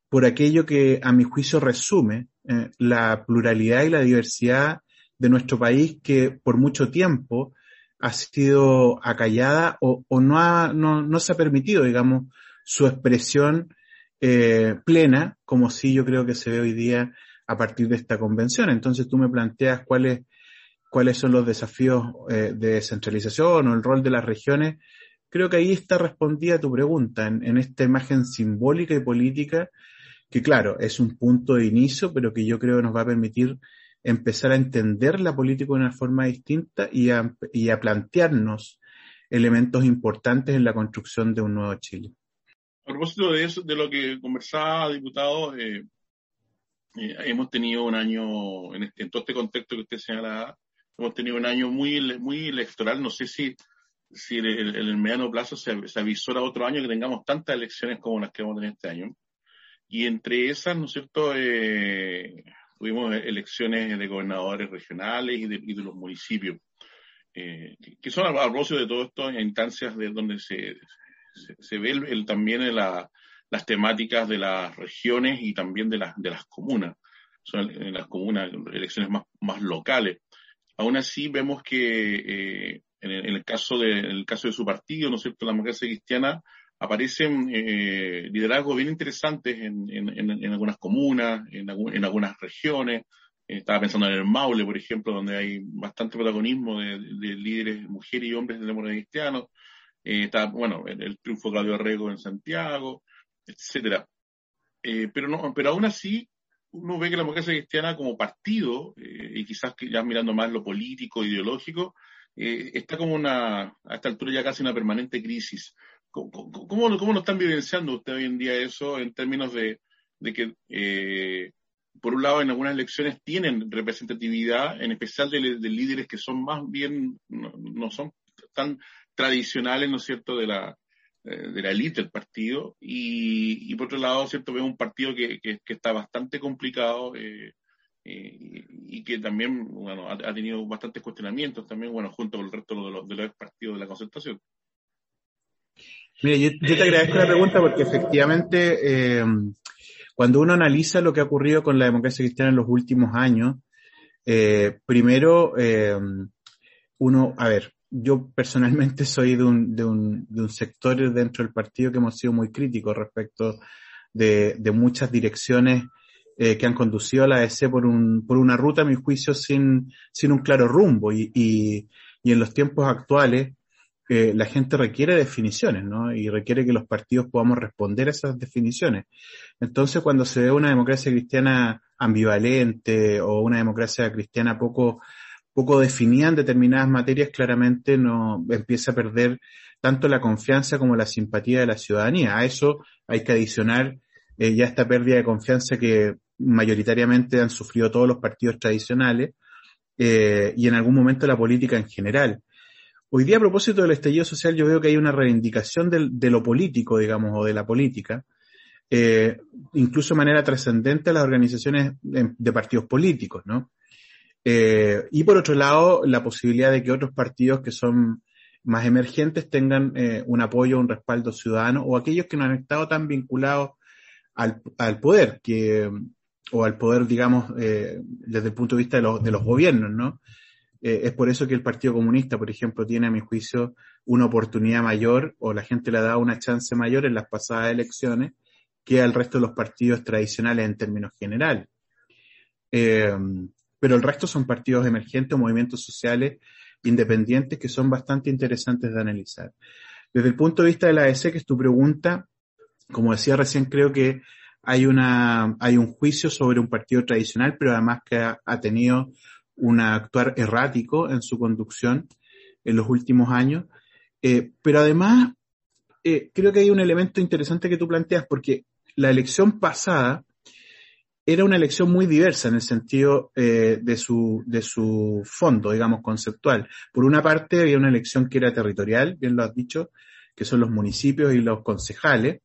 por aquello que a mi juicio resume eh, la pluralidad y la diversidad de nuestro país que por mucho tiempo ha sido acallada o, no, ha, no, no, se ha permitido, digamos, su expresión eh, plena, como sí yo creo que se ve hoy día a partir de esta convención. Entonces tú me planteas cuáles cuáles son los desafíos eh, de descentralización o el rol de las regiones. Creo que ahí está respondida tu pregunta, en, esta imagen simbólica y política, que claro, es un punto de inicio, pero que yo creo nos va a permitir empezar a entender la política de una forma distinta y a, y a plantearnos elementos importantes en la construcción de un nuevo Chile.
A propósito de eso, de lo que conversaba, diputado, eh, eh, hemos tenido un año, en, este, en, todo este contexto que usted señala, hemos tenido un año muy, muy electoral. No sé si, si en el, mediano plazo se, se avisora otro año que tengamos tantas elecciones como las que vamos a tener este año. Y entre esas, ¿no es cierto?, eh, tuvimos elecciones de gobernadores regionales y de, y de los municipios, eh, que son a, propósito de todo esto en instancias de donde se, se, ve el, también en la, las temáticas de las regiones y también de las, de las comunas. Son en las comunas elecciones más, más locales. Aún así vemos que eh, en, el, caso de, en el caso de su partido, ¿no es cierto?, la democracia cristiana, aparecen eh, liderazgos bien interesantes en, algunas comunas, en, algunas regiones. estaba pensando en el Maule, por ejemplo, donde hay bastante protagonismo de, de líderes, mujeres y hombres de democracia cristiana. Eh, está, bueno, el, triunfo de Claudio Arrego en Santiago, etcétera. Eh, pero no, pero aún así, uno ve que la democracia cristiana como partido, eh, y quizás ya mirando más lo político, ideológico, eh, está como una, a esta altura ya casi una permanente crisis. ¿Cómo, cómo, cómo lo están vivenciando usted hoy en día eso en términos de, de que, eh, por un lado, en algunas elecciones tienen representatividad, en especial de, de líderes que son más bien, no, no son tan tradicionales, ¿no es cierto?, de la, eh, de la élite del partido y, y, por otro lado, cierto, veo un partido que, que, está bastante complicado eh, y que también, bueno, ha, tenido bastantes cuestionamientos también, bueno, junto con el resto de los, de los partidos de la concertación.
Mire, yo, yo, te agradezco la pregunta porque efectivamente eh, cuando uno analiza lo que ha ocurrido con la democracia cristiana en los últimos años, eh, primero eh, uno, a ver, yo personalmente soy de un, de, un, de un sector dentro del partido que hemos sido muy críticos respecto de, de muchas direcciones eh, que han conducido a la EC por, un, por una ruta, a mi juicio, sin, sin un claro rumbo. Y, y, y en los tiempos actuales, la gente requiere definiciones, ¿no? Y requiere que los partidos podamos responder a esas definiciones. Entonces, cuando se ve una democracia cristiana ambivalente o una democracia cristiana poco poco definían determinadas materias, claramente no empieza a perder tanto la confianza como la simpatía de la ciudadanía. A eso hay que adicionar eh, ya esta pérdida de confianza que mayoritariamente han sufrido todos los partidos tradicionales eh, y en algún momento la política en general. Hoy día a propósito del estallido social yo veo que hay una reivindicación de lo político, digamos, o de la política, eh, incluso de manera trascendente a las organizaciones de, de partidos políticos, ¿no? Eh, y por otro lado, la posibilidad de que otros partidos que son más emergentes tengan eh, un apoyo, un respaldo ciudadano, o aquellos que no han estado tan vinculados al, poder, que, o al poder, digamos, desde el punto de vista de, de los gobiernos, ¿no? Eh, es por eso que el Partido Comunista, por ejemplo, tiene, a mi juicio, una oportunidad mayor, o la gente le ha dado una chance mayor en las pasadas elecciones, que al resto de los partidos tradicionales en términos generales. Eh, pero el resto son partidos emergentes movimientos sociales independientes que son bastante interesantes de analizar. Desde el punto de vista de la AEC, que es tu pregunta, como decía recién, creo que hay una, hay un juicio sobre un partido tradicional, pero además que ha tenido un actuar errático en su conducción en los últimos años. Eh, pero además, eh, creo que hay un elemento interesante que tú planteas, porque la elección pasada era una elección muy diversa en el sentido eh, de, su, de su fondo, digamos, conceptual. Por una parte, había una elección que era territorial, bien lo has dicho, que son los municipios y los concejales.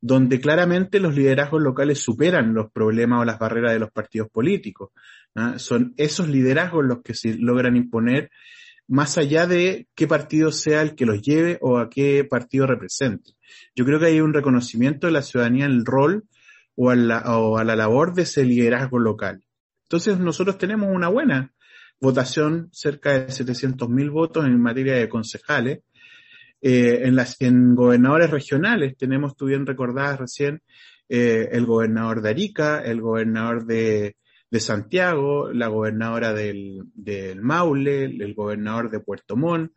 Donde claramente los liderazgos locales superan los problemas o las barreras de los partidos políticos. Son esos liderazgos los que se logran imponer más allá de qué partido sea el que los lleve o a qué partido represente. Yo creo que hay un reconocimiento de la ciudadanía el rol o a la, o a la labor de ese liderazgo local. Entonces nosotros tenemos una buena votación, cerca de 700.000 votos en materia de concejales. Eh, en, las, en gobernadores regionales tenemos, tú bien recordadas recién, eh, el gobernador de Arica, el gobernador de, de Santiago, la gobernadora del, del Maule, el gobernador de Puerto Montt,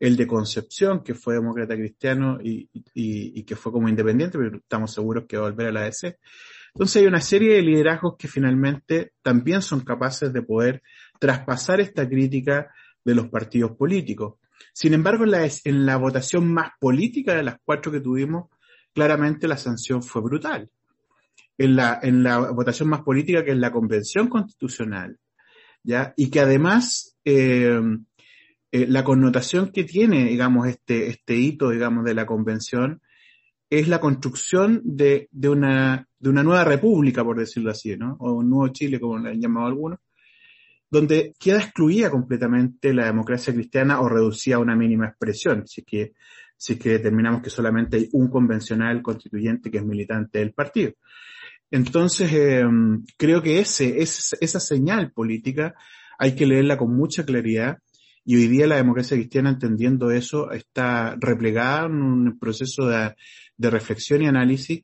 el de Concepción, que fue demócrata cristiano y, y, y, que fue como independiente, pero estamos seguros que va a volver a la ADC. Entonces hay una serie de liderazgos que finalmente también son capaces de poder traspasar esta crítica de los partidos políticos. Sin embargo, en la, en la votación más política de las cuatro que tuvimos, claramente la sanción fue brutal en la, en la votación más política que es la convención constitucional, ¿ya? Y que además, eh, eh, la connotación que tiene, digamos, este, este hito, digamos, de la convención, es la construcción de, de, una, de una nueva república, por decirlo así, ¿no? O un nuevo Chile, como le han llamado algunos, donde queda excluida completamente la democracia cristiana o reducida a una mínima expresión, si que, si que determinamos que solamente hay un convencional constituyente que es militante del partido. Entonces, eh, creo que ese, esa señal política hay que leerla con mucha claridad y hoy día la democracia cristiana, entendiendo eso, está replegada en un proceso de, reflexión y análisis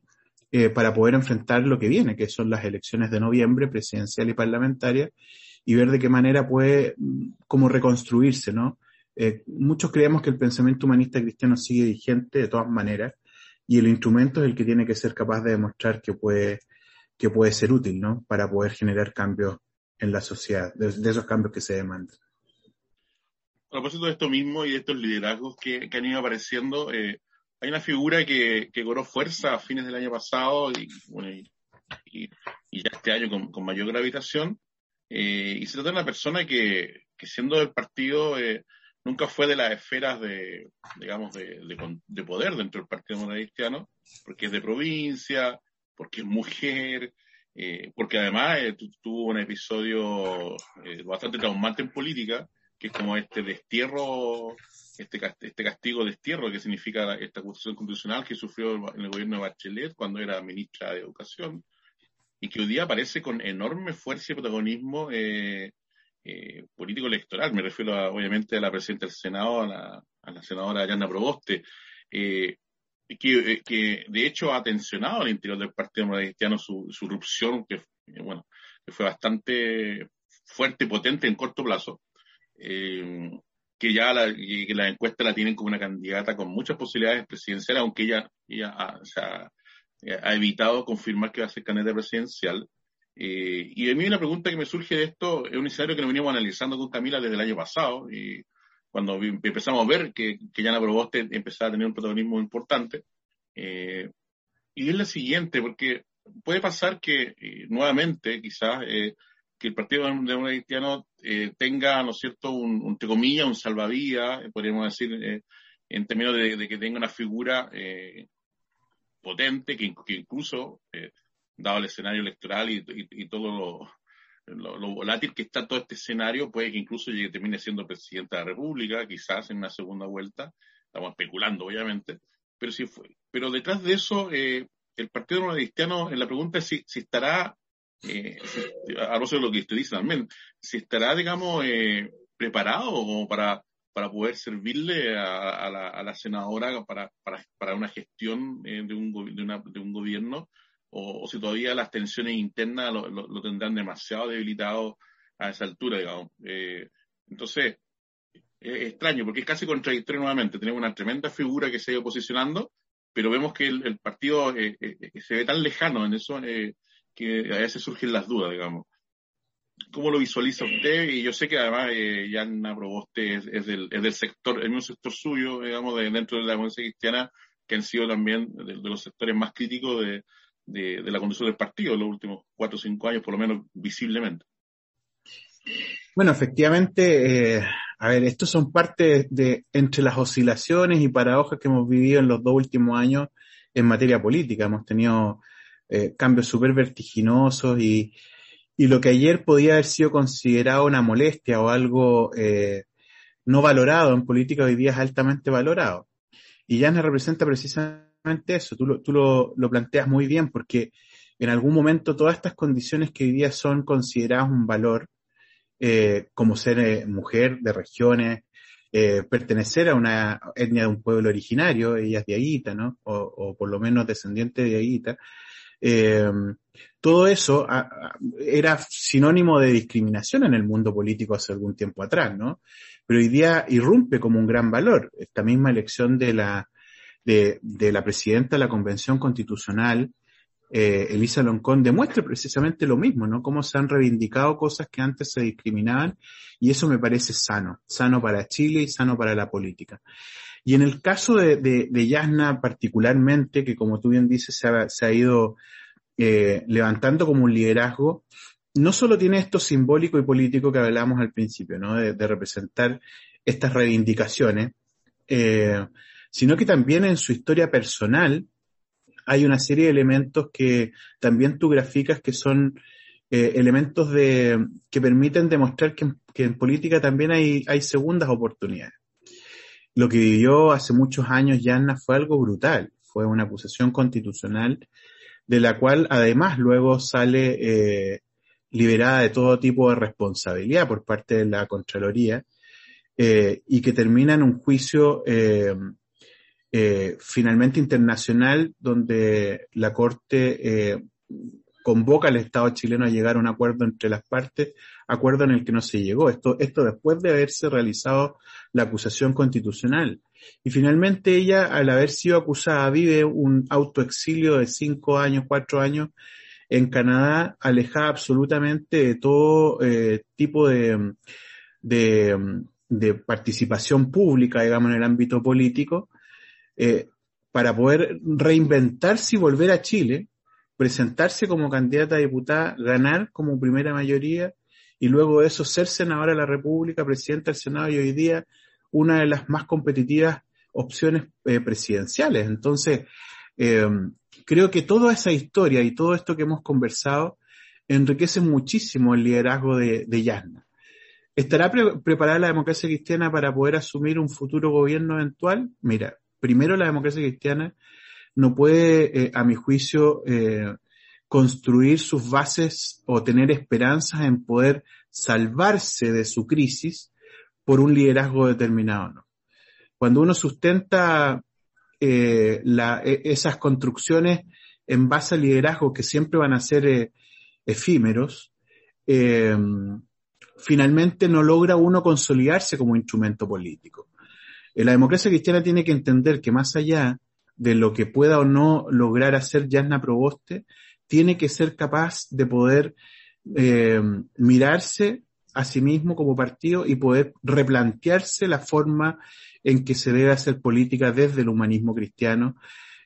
eh, para poder enfrentar lo que viene, que son las elecciones de noviembre, presidencial y parlamentaria, y ver de qué manera puede, mm, cómo reconstruirse, ¿no? Eh, muchos creemos que el pensamiento humanista cristiano sigue vigente de todas maneras, y el instrumento es el que tiene que ser capaz de demostrar que puede que puede ser útil, ¿no? Para poder generar cambios en la sociedad, de, esos cambios que se demandan.
A propósito de esto mismo y de estos liderazgos que, han ido apareciendo, eh, hay una figura que, que cobró fuerza a fines del año pasado y, bueno, y, ya este año con, mayor gravitación, eh, y se trata de una persona que, que siendo del partido eh, nunca fue de las esferas de, digamos, de, de, poder dentro del Partido Cristiano, porque es de provincia, porque es mujer, eh, porque además eh, tuvo un episodio bastante traumante en política, que es como este destierro, este, este castigo de destierro que significa esta acusación constitucional que sufrió en el gobierno de Bachelet cuando era ministra de Educación, y que hoy día aparece con enorme fuerza y protagonismo político electoral. Me refiero obviamente a la presidenta del Senado, a la, a la senadora Yana Proboste. Eh, que, eh, que de hecho ha tensionado al interior del Partido Demócrata Cristiano su, su que, bueno, que fue bastante fuerte y potente en corto plazo, eh, que ya la, que la encuesta la tienen como una candidata con muchas posibilidades presidenciales, aunque ella, ella ha, o sea, ha evitado confirmar que va a ser candidata presidencial. Eh, y a mí una pregunta que me surge de esto es un escenario que nos veníamos analizando con Camila desde el año pasado, y cuando empezamos a ver que, que Yana Proboste empezaba a tener un protagonismo importante. Eh, y es la siguiente, porque puede pasar que eh, nuevamente, quizás, eh, que el Partido Demócrata Cristiano eh, tenga, ¿no es cierto?, un, un, entre comillas, un salvavidas, podríamos decir, en términos de, de, que tenga una figura potente, que, incluso, dado el escenario electoral y, y, y todo lo, lo, volátil que está todo este escenario, puede que incluso llegue, termine siendo presidente de la República, quizás en una segunda vuelta, estamos especulando obviamente, pero si fue, pero detrás de eso, eh, el Partido Cristiano, en la pregunta es si, si estará, eh, a propósito de lo que usted dice también, si estará, digamos, eh, preparado para, para poder servirle a, la, a la, senadora para, una gestión eh, de, un, una, de un gobierno o, si todavía las tensiones internas lo, tendrán demasiado debilitado a esa altura, digamos. Eh, entonces, es extraño porque es casi contradictorio nuevamente. Tenemos una tremenda figura que se ha ido posicionando, pero vemos que el, el partido eh, eh, se ve tan lejano en eso que a veces surgen las dudas, digamos. ¿Cómo lo visualiza usted? Y yo sé que además eh, Yana Proboste es, es, del, es del sector, el mismo sector suyo, digamos, de, dentro de la democracia cristiana, que han sido también de, de los sectores más críticos de, de, la conducción del partido en los últimos cuatro o cinco años, por lo menos visiblemente.
Bueno, efectivamente, eh, a ver, estos son parte de, entre las oscilaciones y paradojas que hemos vivido en los dos últimos años en materia política. Hemos tenido eh, cambios súper vertiginosos y, y, lo que ayer podía haber sido considerado una molestia o algo eh, no valorado en política hoy día es altamente valorado. Y Yasna representa precisamente eso, tú, lo, tú lo, lo planteas muy bien porque en algún momento todas estas condiciones que hoy día son consideradas un valor, eh, como ser eh, mujer de regiones, eh, pertenecer a una etnia de un pueblo originario, ella es de Aguita, ¿no? O, o por lo menos descendiente de Aguita. Eh, todo eso era sinónimo de discriminación en el mundo político hace algún tiempo atrás, ¿no? Pero hoy día irrumpe como un gran valor. Esta misma elección de la, de, de la presidenta de la Convención Constitucional, eh, Elisa Loncón demuestra precisamente lo mismo, ¿no? Cómo se han reivindicado cosas que antes se discriminaban y eso me parece sano, sano para Chile y sano para la política. Y en el caso de, de, Yasna particularmente, que como tú bien dices, se ha, ido eh, levantando como un liderazgo, no solo tiene esto simbólico y político que hablábamos al principio, ¿no? De, de representar estas reivindicaciones, eh, sino que también en su historia personal, hay una serie de elementos que también tú graficas que son eh, elementos de, que permiten demostrar que, que, en política también hay, hay segundas oportunidades. Lo que vivió hace muchos años Yanna fue algo brutal, fue una acusación constitucional de la cual además luego sale eh, liberada de todo tipo de responsabilidad por parte de la Contraloría eh, y que termina en un juicio eh, eh, finalmente internacional donde la Corte eh, convoca al Estado chileno a llegar a un acuerdo entre las partes, acuerdo en el que no se llegó. Esto, esto después de haberse realizado la acusación constitucional. Y finalmente ella, al haber sido acusada, vive un autoexilio de cinco años, cuatro años en Canadá, alejada absolutamente de todo eh, tipo de, de, participación pública, digamos, en el ámbito político, eh, para poder reinventarse y volver a Chile, presentarse como candidata a diputada, ganar como primera mayoría y luego de eso ser senadora de la República, presidenta del Senado y hoy día una de las más competitivas opciones eh, presidenciales. Entonces, eh, creo que toda esa historia y todo esto que hemos conversado enriquece muchísimo el liderazgo de, de Yasna. ¿Estará pre preparada la democracia cristiana para poder asumir un futuro gobierno eventual? Mira, primero la democracia cristiana no puede, eh, a mi juicio, eh, construir sus bases o tener esperanzas en poder salvarse de su crisis por un liderazgo determinado. ¿no? Cuando uno sustenta eh, e, esas construcciones en base a liderazgos que siempre van a ser eh, efímeros, eh, finalmente no logra uno consolidarse como instrumento político. La democracia cristiana tiene que entender que más allá de lo que pueda o no lograr hacer Yasna Proboste, tiene que ser capaz de poder eh, mirarse a sí mismo como partido y poder replantearse la forma en que se debe hacer política desde el humanismo cristiano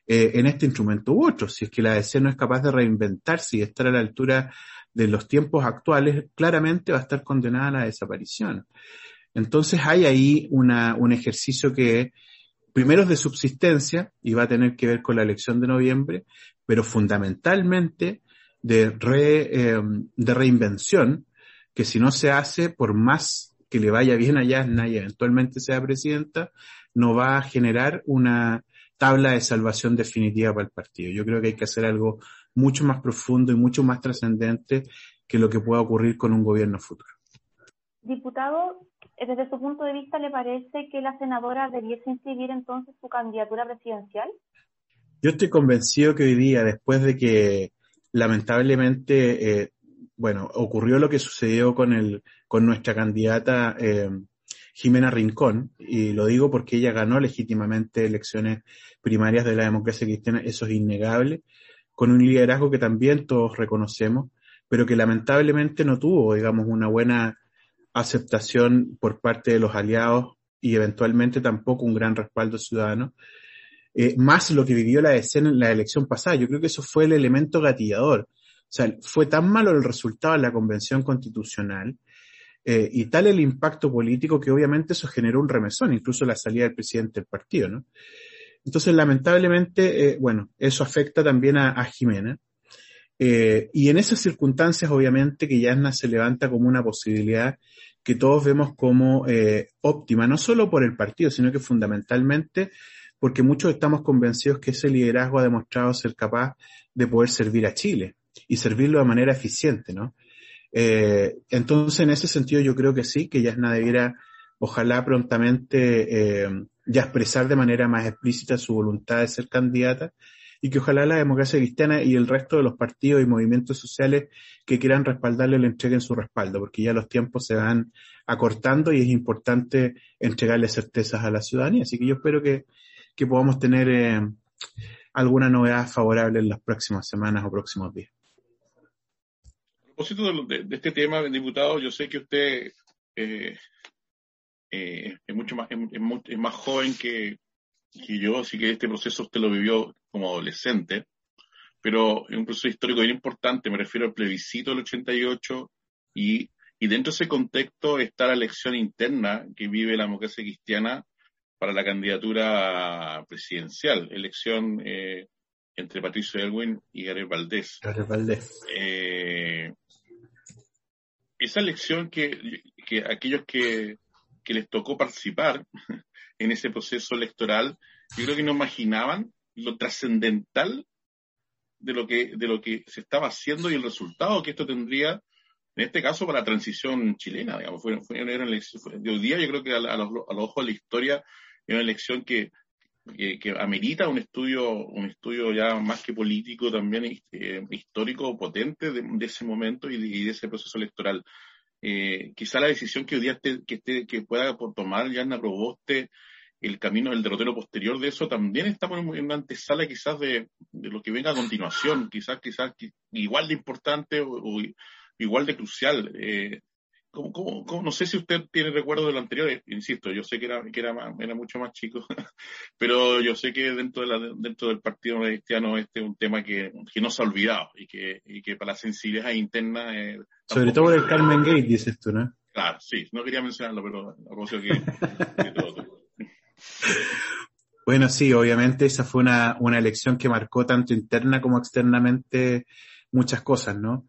eh, en este instrumento u otro. Si es que la DC no es capaz de reinventarse y estar a la altura de los tiempos actuales, claramente va a estar condenada a la desaparición. Entonces hay ahí una, un ejercicio que primero es de subsistencia y va a tener que ver con la elección de noviembre, pero fundamentalmente de, re, eh, de reinvención, que si no se hace, por más que le vaya bien a Yasna y eventualmente sea presidenta, no va a generar una tabla de salvación definitiva para el partido. Yo creo que hay que hacer algo mucho más profundo y mucho más trascendente que lo que pueda ocurrir con un gobierno futuro.
Diputado, desde su punto de vista, ¿le parece que la senadora debiese inscribir entonces su candidatura presidencial?
Yo estoy convencido que hoy día, después de que lamentablemente, eh, bueno, ocurrió lo que sucedió con el, con nuestra candidata eh, Jimena Rincón, y lo digo porque ella ganó legítimamente elecciones primarias de la democracia cristiana, eso es innegable, con un liderazgo que también todos reconocemos, pero que lamentablemente no tuvo, digamos, una buena aceptación por parte de los aliados y eventualmente tampoco un gran respaldo ciudadano, eh, más lo que vivió la escena en la elección pasada. Yo creo que eso fue el elemento gatillador. O sea, fue tan malo el resultado de la convención constitucional eh, y tal el impacto político que obviamente eso generó un remesón, incluso la salida del presidente del partido, ¿no? Entonces, lamentablemente, eh, bueno, eso afecta también a, Jimena. Eh, y en esas circunstancias, obviamente, que Yasna se levanta como una posibilidad que todos vemos como eh, óptima, no solo por el partido, sino que fundamentalmente porque muchos estamos convencidos que ese liderazgo ha demostrado ser capaz de poder servir a Chile y servirlo de manera eficiente, ¿no? Eh, entonces, en ese sentido, yo creo que sí, que Yasna debiera, ojalá prontamente, ya expresar de manera más explícita su voluntad de ser candidata y que ojalá la democracia cristiana y el resto de los partidos y movimientos sociales que quieran respaldarle le entreguen su respaldo, porque ya los tiempos se van acortando y es importante entregarle certezas a la ciudadanía. Así que yo espero que, que podamos tener eh, alguna novedad favorable en las próximas semanas o próximos días.
A propósito de, este tema, diputado, yo sé que usted eh, eh, es mucho más, es más joven que, que yo, así que este proceso usted lo vivió como adolescente, pero es un proceso histórico bien importante, me refiero al plebiscito del 88 y, y dentro de ese contexto está la elección interna que vive la democracia cristiana para la candidatura presidencial, elección eh, entre Patricio Elwin y Gabriel Valdés.
Gabriel Valdés.
Eh, esa elección que, que aquellos que, que les tocó participar en ese proceso electoral, yo creo que no imaginaban lo trascendental de lo que de lo que se estaba haciendo y el resultado que esto tendría en este caso para la transición chilena digamos. Fue, una elección, de hoy día yo creo que a, los, ojos de la historia es una elección que, que, amerita un estudio un estudio ya más que político también eh, histórico potente de, ese momento y de, ese proceso electoral. Eh, quizá la decisión que hoy día que, que pueda tomar Yana Proboste el camino del derrotero posterior de eso también estamos en una antesala quizás de, lo que venga a continuación, quizás, quizás igual de importante o, igual de crucial. Eh, no sé si usted tiene recuerdo de lo anterior, eh, insisto, yo sé que era, que era, era mucho más chico, pero yo sé que dentro, de la, dentro del Partido Cristiano este es un tema que, que no se ha olvidado y que, y que para la sensibilidad interna...
Eh, Sobre todo por el Carmen Gate, dices tú, ¿no?
Claro, sí, no quería mencionarlo, pero a que, que todo.
Bueno, sí, obviamente esa fue una, una elección que marcó tanto interna como externamente muchas cosas, ¿no?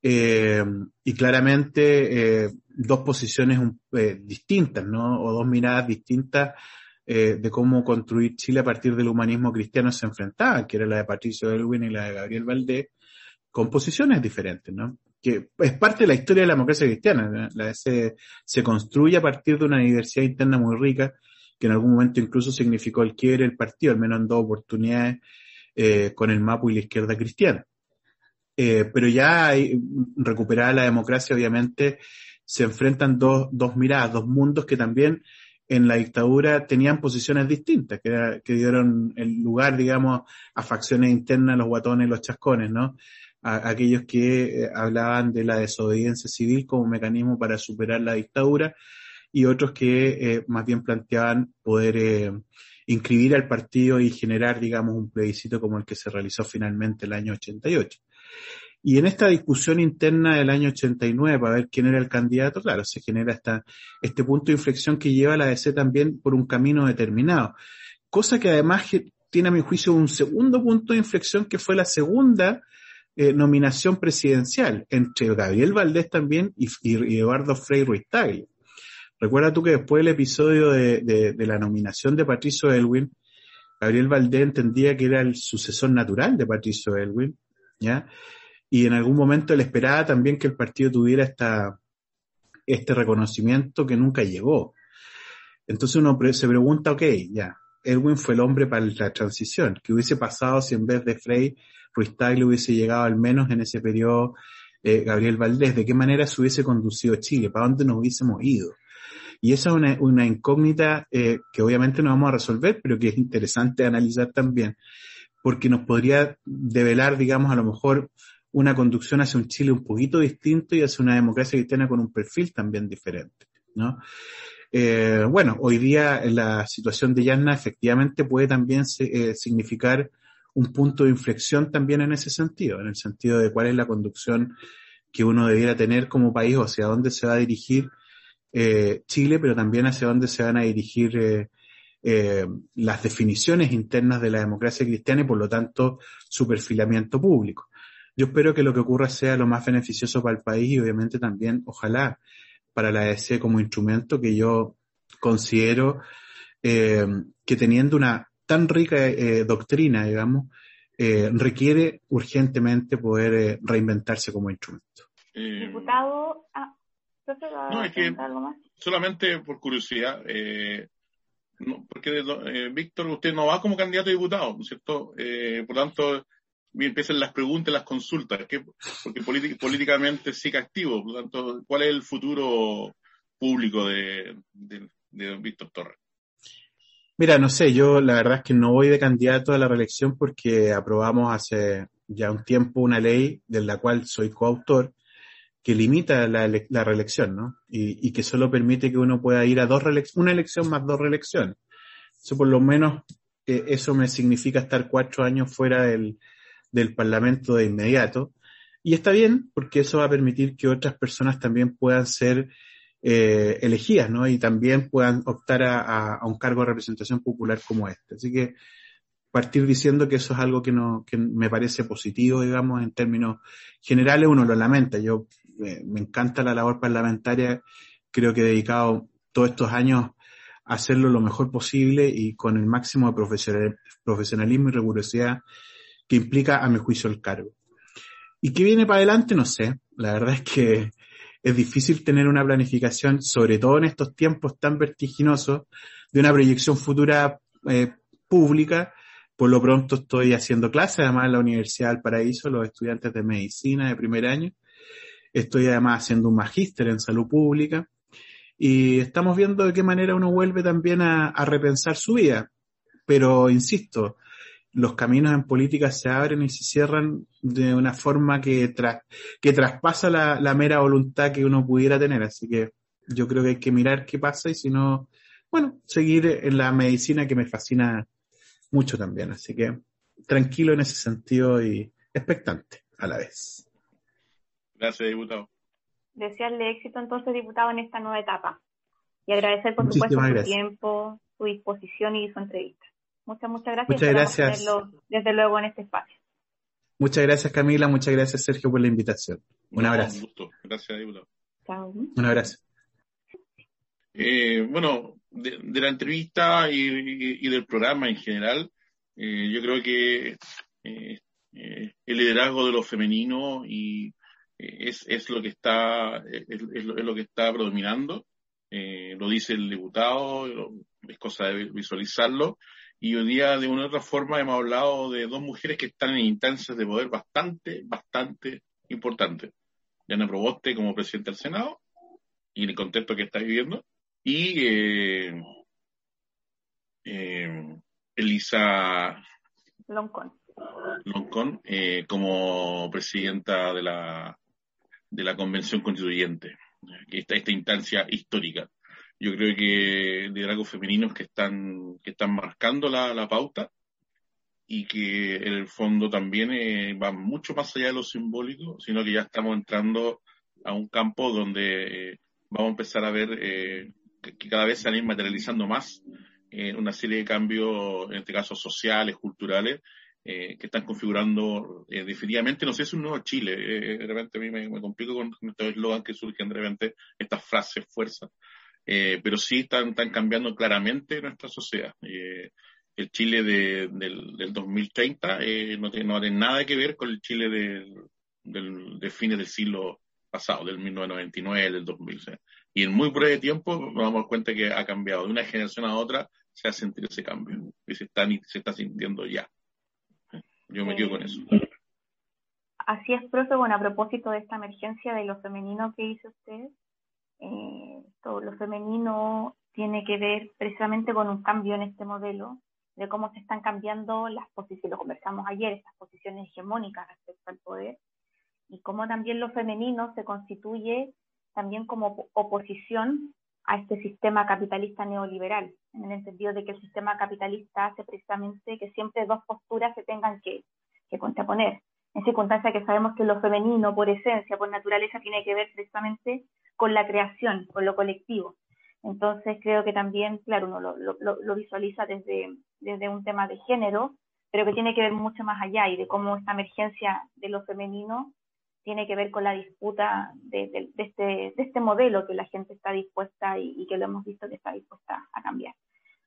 Eh, y claramente eh, dos posiciones eh, distintas, ¿no? O dos miradas distintas de cómo construir Chile a partir del humanismo cristiano se enfrentaban, que era la de Patricio Elwin y la de Gabriel Valdés, con posiciones diferentes, ¿no? Que es parte de la historia de la democracia cristiana. La, se, se construye a partir de una diversidad interna muy rica, que en algún momento incluso significó el quiebre del partido, al menos en dos oportunidades eh, con el MAPU y la izquierda cristiana. Eh, pero ya hay, recuperada la democracia, obviamente, se enfrentan dos, dos miradas, dos mundos que también en la dictadura tenían posiciones distintas, que, que dieron el lugar, digamos, a facciones internas, los guatones, los chascones, ¿no? A, aquellos que eh, hablaban de la desobediencia civil como mecanismo para superar la dictadura y otros que eh, más bien planteaban poder eh, inscribir al partido y generar, digamos, un plebiscito como el que se realizó finalmente el año 88. Y en esta discusión interna del año 89 para ver quién era el candidato, claro, se genera esta, este punto de inflexión que lleva la DC también por un camino determinado. Cosa que además tiene a mi juicio un segundo punto de inflexión que fue la segunda eh, nominación presidencial entre Gabriel Valdés también y, Eduardo Frei Ruiz Recuerda tú que después del episodio de, la nominación de Patricio Elwin, Gabriel Valdés entendía que era el sucesor natural de Patricio Elwin, ¿ya? Y en algún momento él esperaba también que el partido tuviera esta, este reconocimiento que nunca llegó. Entonces uno se pregunta, ok, ya, Elwin fue el hombre para la transición. ¿Qué hubiese pasado si en vez de Frey, Ruiz Tagle hubiese llegado al menos en ese periodo eh, Gabriel Valdés? ¿De qué manera se hubiese conducido Chile? ¿Para dónde nos hubiésemos ido? Y esa es una, una incógnita eh, que obviamente no vamos a resolver, pero que es interesante analizar también, porque nos podría develar, digamos, a lo mejor una conducción hacia un Chile un poquito distinto y hacia una democracia cristiana con un perfil también diferente, ¿no? Eh, bueno, hoy día la situación de Yanna efectivamente puede también eh, significar un punto de inflexión también en ese sentido, en el sentido de cuál es la conducción que uno debiera tener como país o hacia dónde se va a dirigir eh, Chile, pero también hacia dónde se van a dirigir eh, eh, las definiciones internas de la democracia cristiana y por lo tanto su perfilamiento público. Yo espero que lo que ocurra sea lo más beneficioso para el país y obviamente también, ojalá, para la ESE como instrumento que yo considero eh, que teniendo una tan rica eh, doctrina, digamos, eh, requiere urgentemente poder reinventarse como instrumento.
Diputado, ah,
no, es que solamente por curiosidad, porque Víctor, usted no va como candidato a diputado, ¿no es cierto? por lo tanto, empiezan las preguntas, las consultas, porque políticamente sigue activo, por lo tanto, ¿cuál es el futuro público de, de Víctor Torres?
Mira, no sé, yo la verdad es que no voy de candidato a la reelección porque aprobamos hace ya un tiempo una ley de la cual soy coautor que limita la, la reelección, ¿no? Y, y, que solo permite que uno pueda ir a dos reelecciones, una elección más dos reelecciones. Eso por lo menos, eh, eso me significa estar cuatro años fuera del, del Parlamento de inmediato. Y está bien, porque eso va a permitir que otras personas también puedan ser eh, elegidas, ¿no? Y también puedan optar a, un cargo de representación popular como este. Así que partir diciendo que eso es algo que, no, que me parece positivo, digamos, en términos generales, uno lo lamenta. Yo me encanta la labor parlamentaria, creo que he dedicado todos estos años a hacerlo lo mejor posible y con el máximo de profesionalismo y rigurosidad que implica, a mi juicio, el cargo. ¿Y qué viene para adelante? No sé. La verdad es que es difícil tener una planificación, sobre todo en estos tiempos tan vertiginosos, de una proyección futura eh, pública. Por lo pronto estoy haciendo clases, además en la Universidad del Paraíso, los estudiantes de medicina de primer año. Estoy además haciendo un magíster en salud pública. Y estamos viendo de qué manera uno vuelve también a repensar su vida. Pero, insisto, los caminos en política se abren y se cierran de una forma que, que traspasa la, mera voluntad que uno pudiera tener. Así que yo creo que hay que mirar qué pasa y si no, bueno, seguir en la medicina que me fascina mucho también. Así que tranquilo en ese sentido y expectante a la vez.
Gracias, diputado.
Desearle éxito entonces, diputado, en esta nueva etapa. Y agradecer, por supuesto, su tiempo, su disposición y su entrevista. Muchas, muchas gracias.
Muchas gracias.
Desde luego en este espacio.
Muchas gracias Camila, muchas gracias Sergio por la invitación. Un abrazo.
Un gusto. Gracias, diputado.
Chao.
Un abrazo.
Eh, bueno, de, la entrevista y, del programa en general, eh, yo creo que eh, el liderazgo de lo femenino y es, es lo que está es, lo, que está predominando. lo dice el diputado, es cosa de visualizarlo y hoy día, de una u otra forma, hemos hablado de dos mujeres que están en instancias de poder bastante, bastante importantes. Diana Proboste como presidente del Senado, y en el contexto que está viviendo, y eh, eh, Elisa
Loncón,
Loncón eh, como presidenta de la, de la Convención Constituyente, esta, esta instancia histórica. Yo creo que liderazgos femeninos que están, que están marcando la, la pauta y que en el fondo también eh, van mucho más allá de lo simbólico, sino que ya estamos entrando a un campo donde eh, vamos a empezar a ver eh, que, cada vez se van a ir materializando más una serie de cambios, en este caso sociales, culturales, que están configurando definitivamente, no sé, es un nuevo Chile. de repente a mí me, me complico con, estos eslogan que surgen de repente, estas frases, fuerzas. Eh, pero sí están, están cambiando claramente nuestra sociedad. Eh, el Chile de, del, 2030 eh, no, tiene, no tiene nada que ver con el Chile del, del, de fines del siglo pasado, del 1999, del 2000. Y en muy breve tiempo nos damos cuenta que ha cambiado. De una generación a otra se ha sentido ese cambio y se está, se está sintiendo ya. Yo me quedo con eso.
Así es, profe. Bueno, a propósito de esta emergencia de lo femenino que dice usted, eh, todo lo femenino tiene que ver precisamente con un cambio en este modelo, de cómo se están cambiando las posiciones, lo conversamos ayer, estas posiciones hegemónicas respecto al poder, y cómo también lo femenino se constituye también como oposición a este sistema capitalista neoliberal, en el sentido de que el sistema capitalista hace precisamente que siempre dos posturas se tengan que, que contraponer, en circunstancias que sabemos que lo femenino, por esencia, por naturaleza, tiene que ver precisamente con la creación, con lo colectivo. Entonces creo que también, claro, uno lo, lo, lo, visualiza desde, desde un tema de género, pero que tiene que ver mucho más allá y de cómo esta emergencia de lo femenino tiene que ver con la disputa de, de, este, de este modelo que la gente está dispuesta y, que lo hemos visto que está dispuesta a cambiar.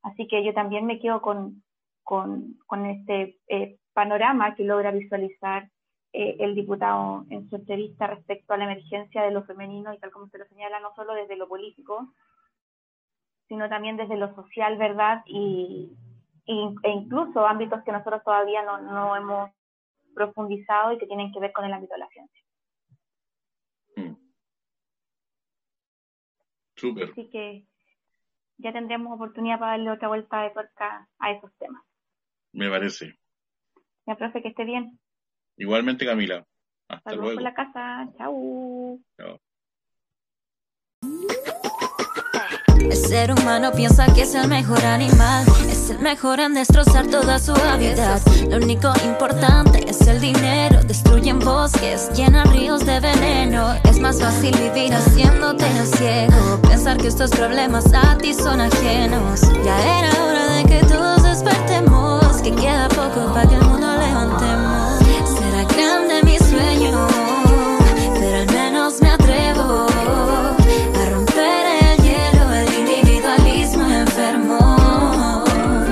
Así que yo también me quedo con, con, con este eh, panorama que logra visualizar eh, el diputado en su entrevista respecto a la emergencia de lo femenino y tal como se lo señala, no solo desde lo político, sino también desde lo social, ¿verdad? Y, e incluso ámbitos que nosotros todavía no, no hemos profundizado y que tienen que ver con el ámbito de la ciencia. Así que ya tendremos oportunidad para darle otra vuelta de tuerca a esos temas.
Me parece.
Ya, profe, que esté bien.
Igualmente, Camila. Hasta luego.
por la casa. Chau. Chao.
El ser humano piensa que es el mejor animal, es el mejor en destrozar toda su hábitat. Lo único importante es el dinero, destruyen bosques, llenan ríos de veneno. Es más fácil vivir haciéndote a ciego, pensar que estos problemas a ti son ajenos. Ya era hora de que todos despertemos, que queda poco para que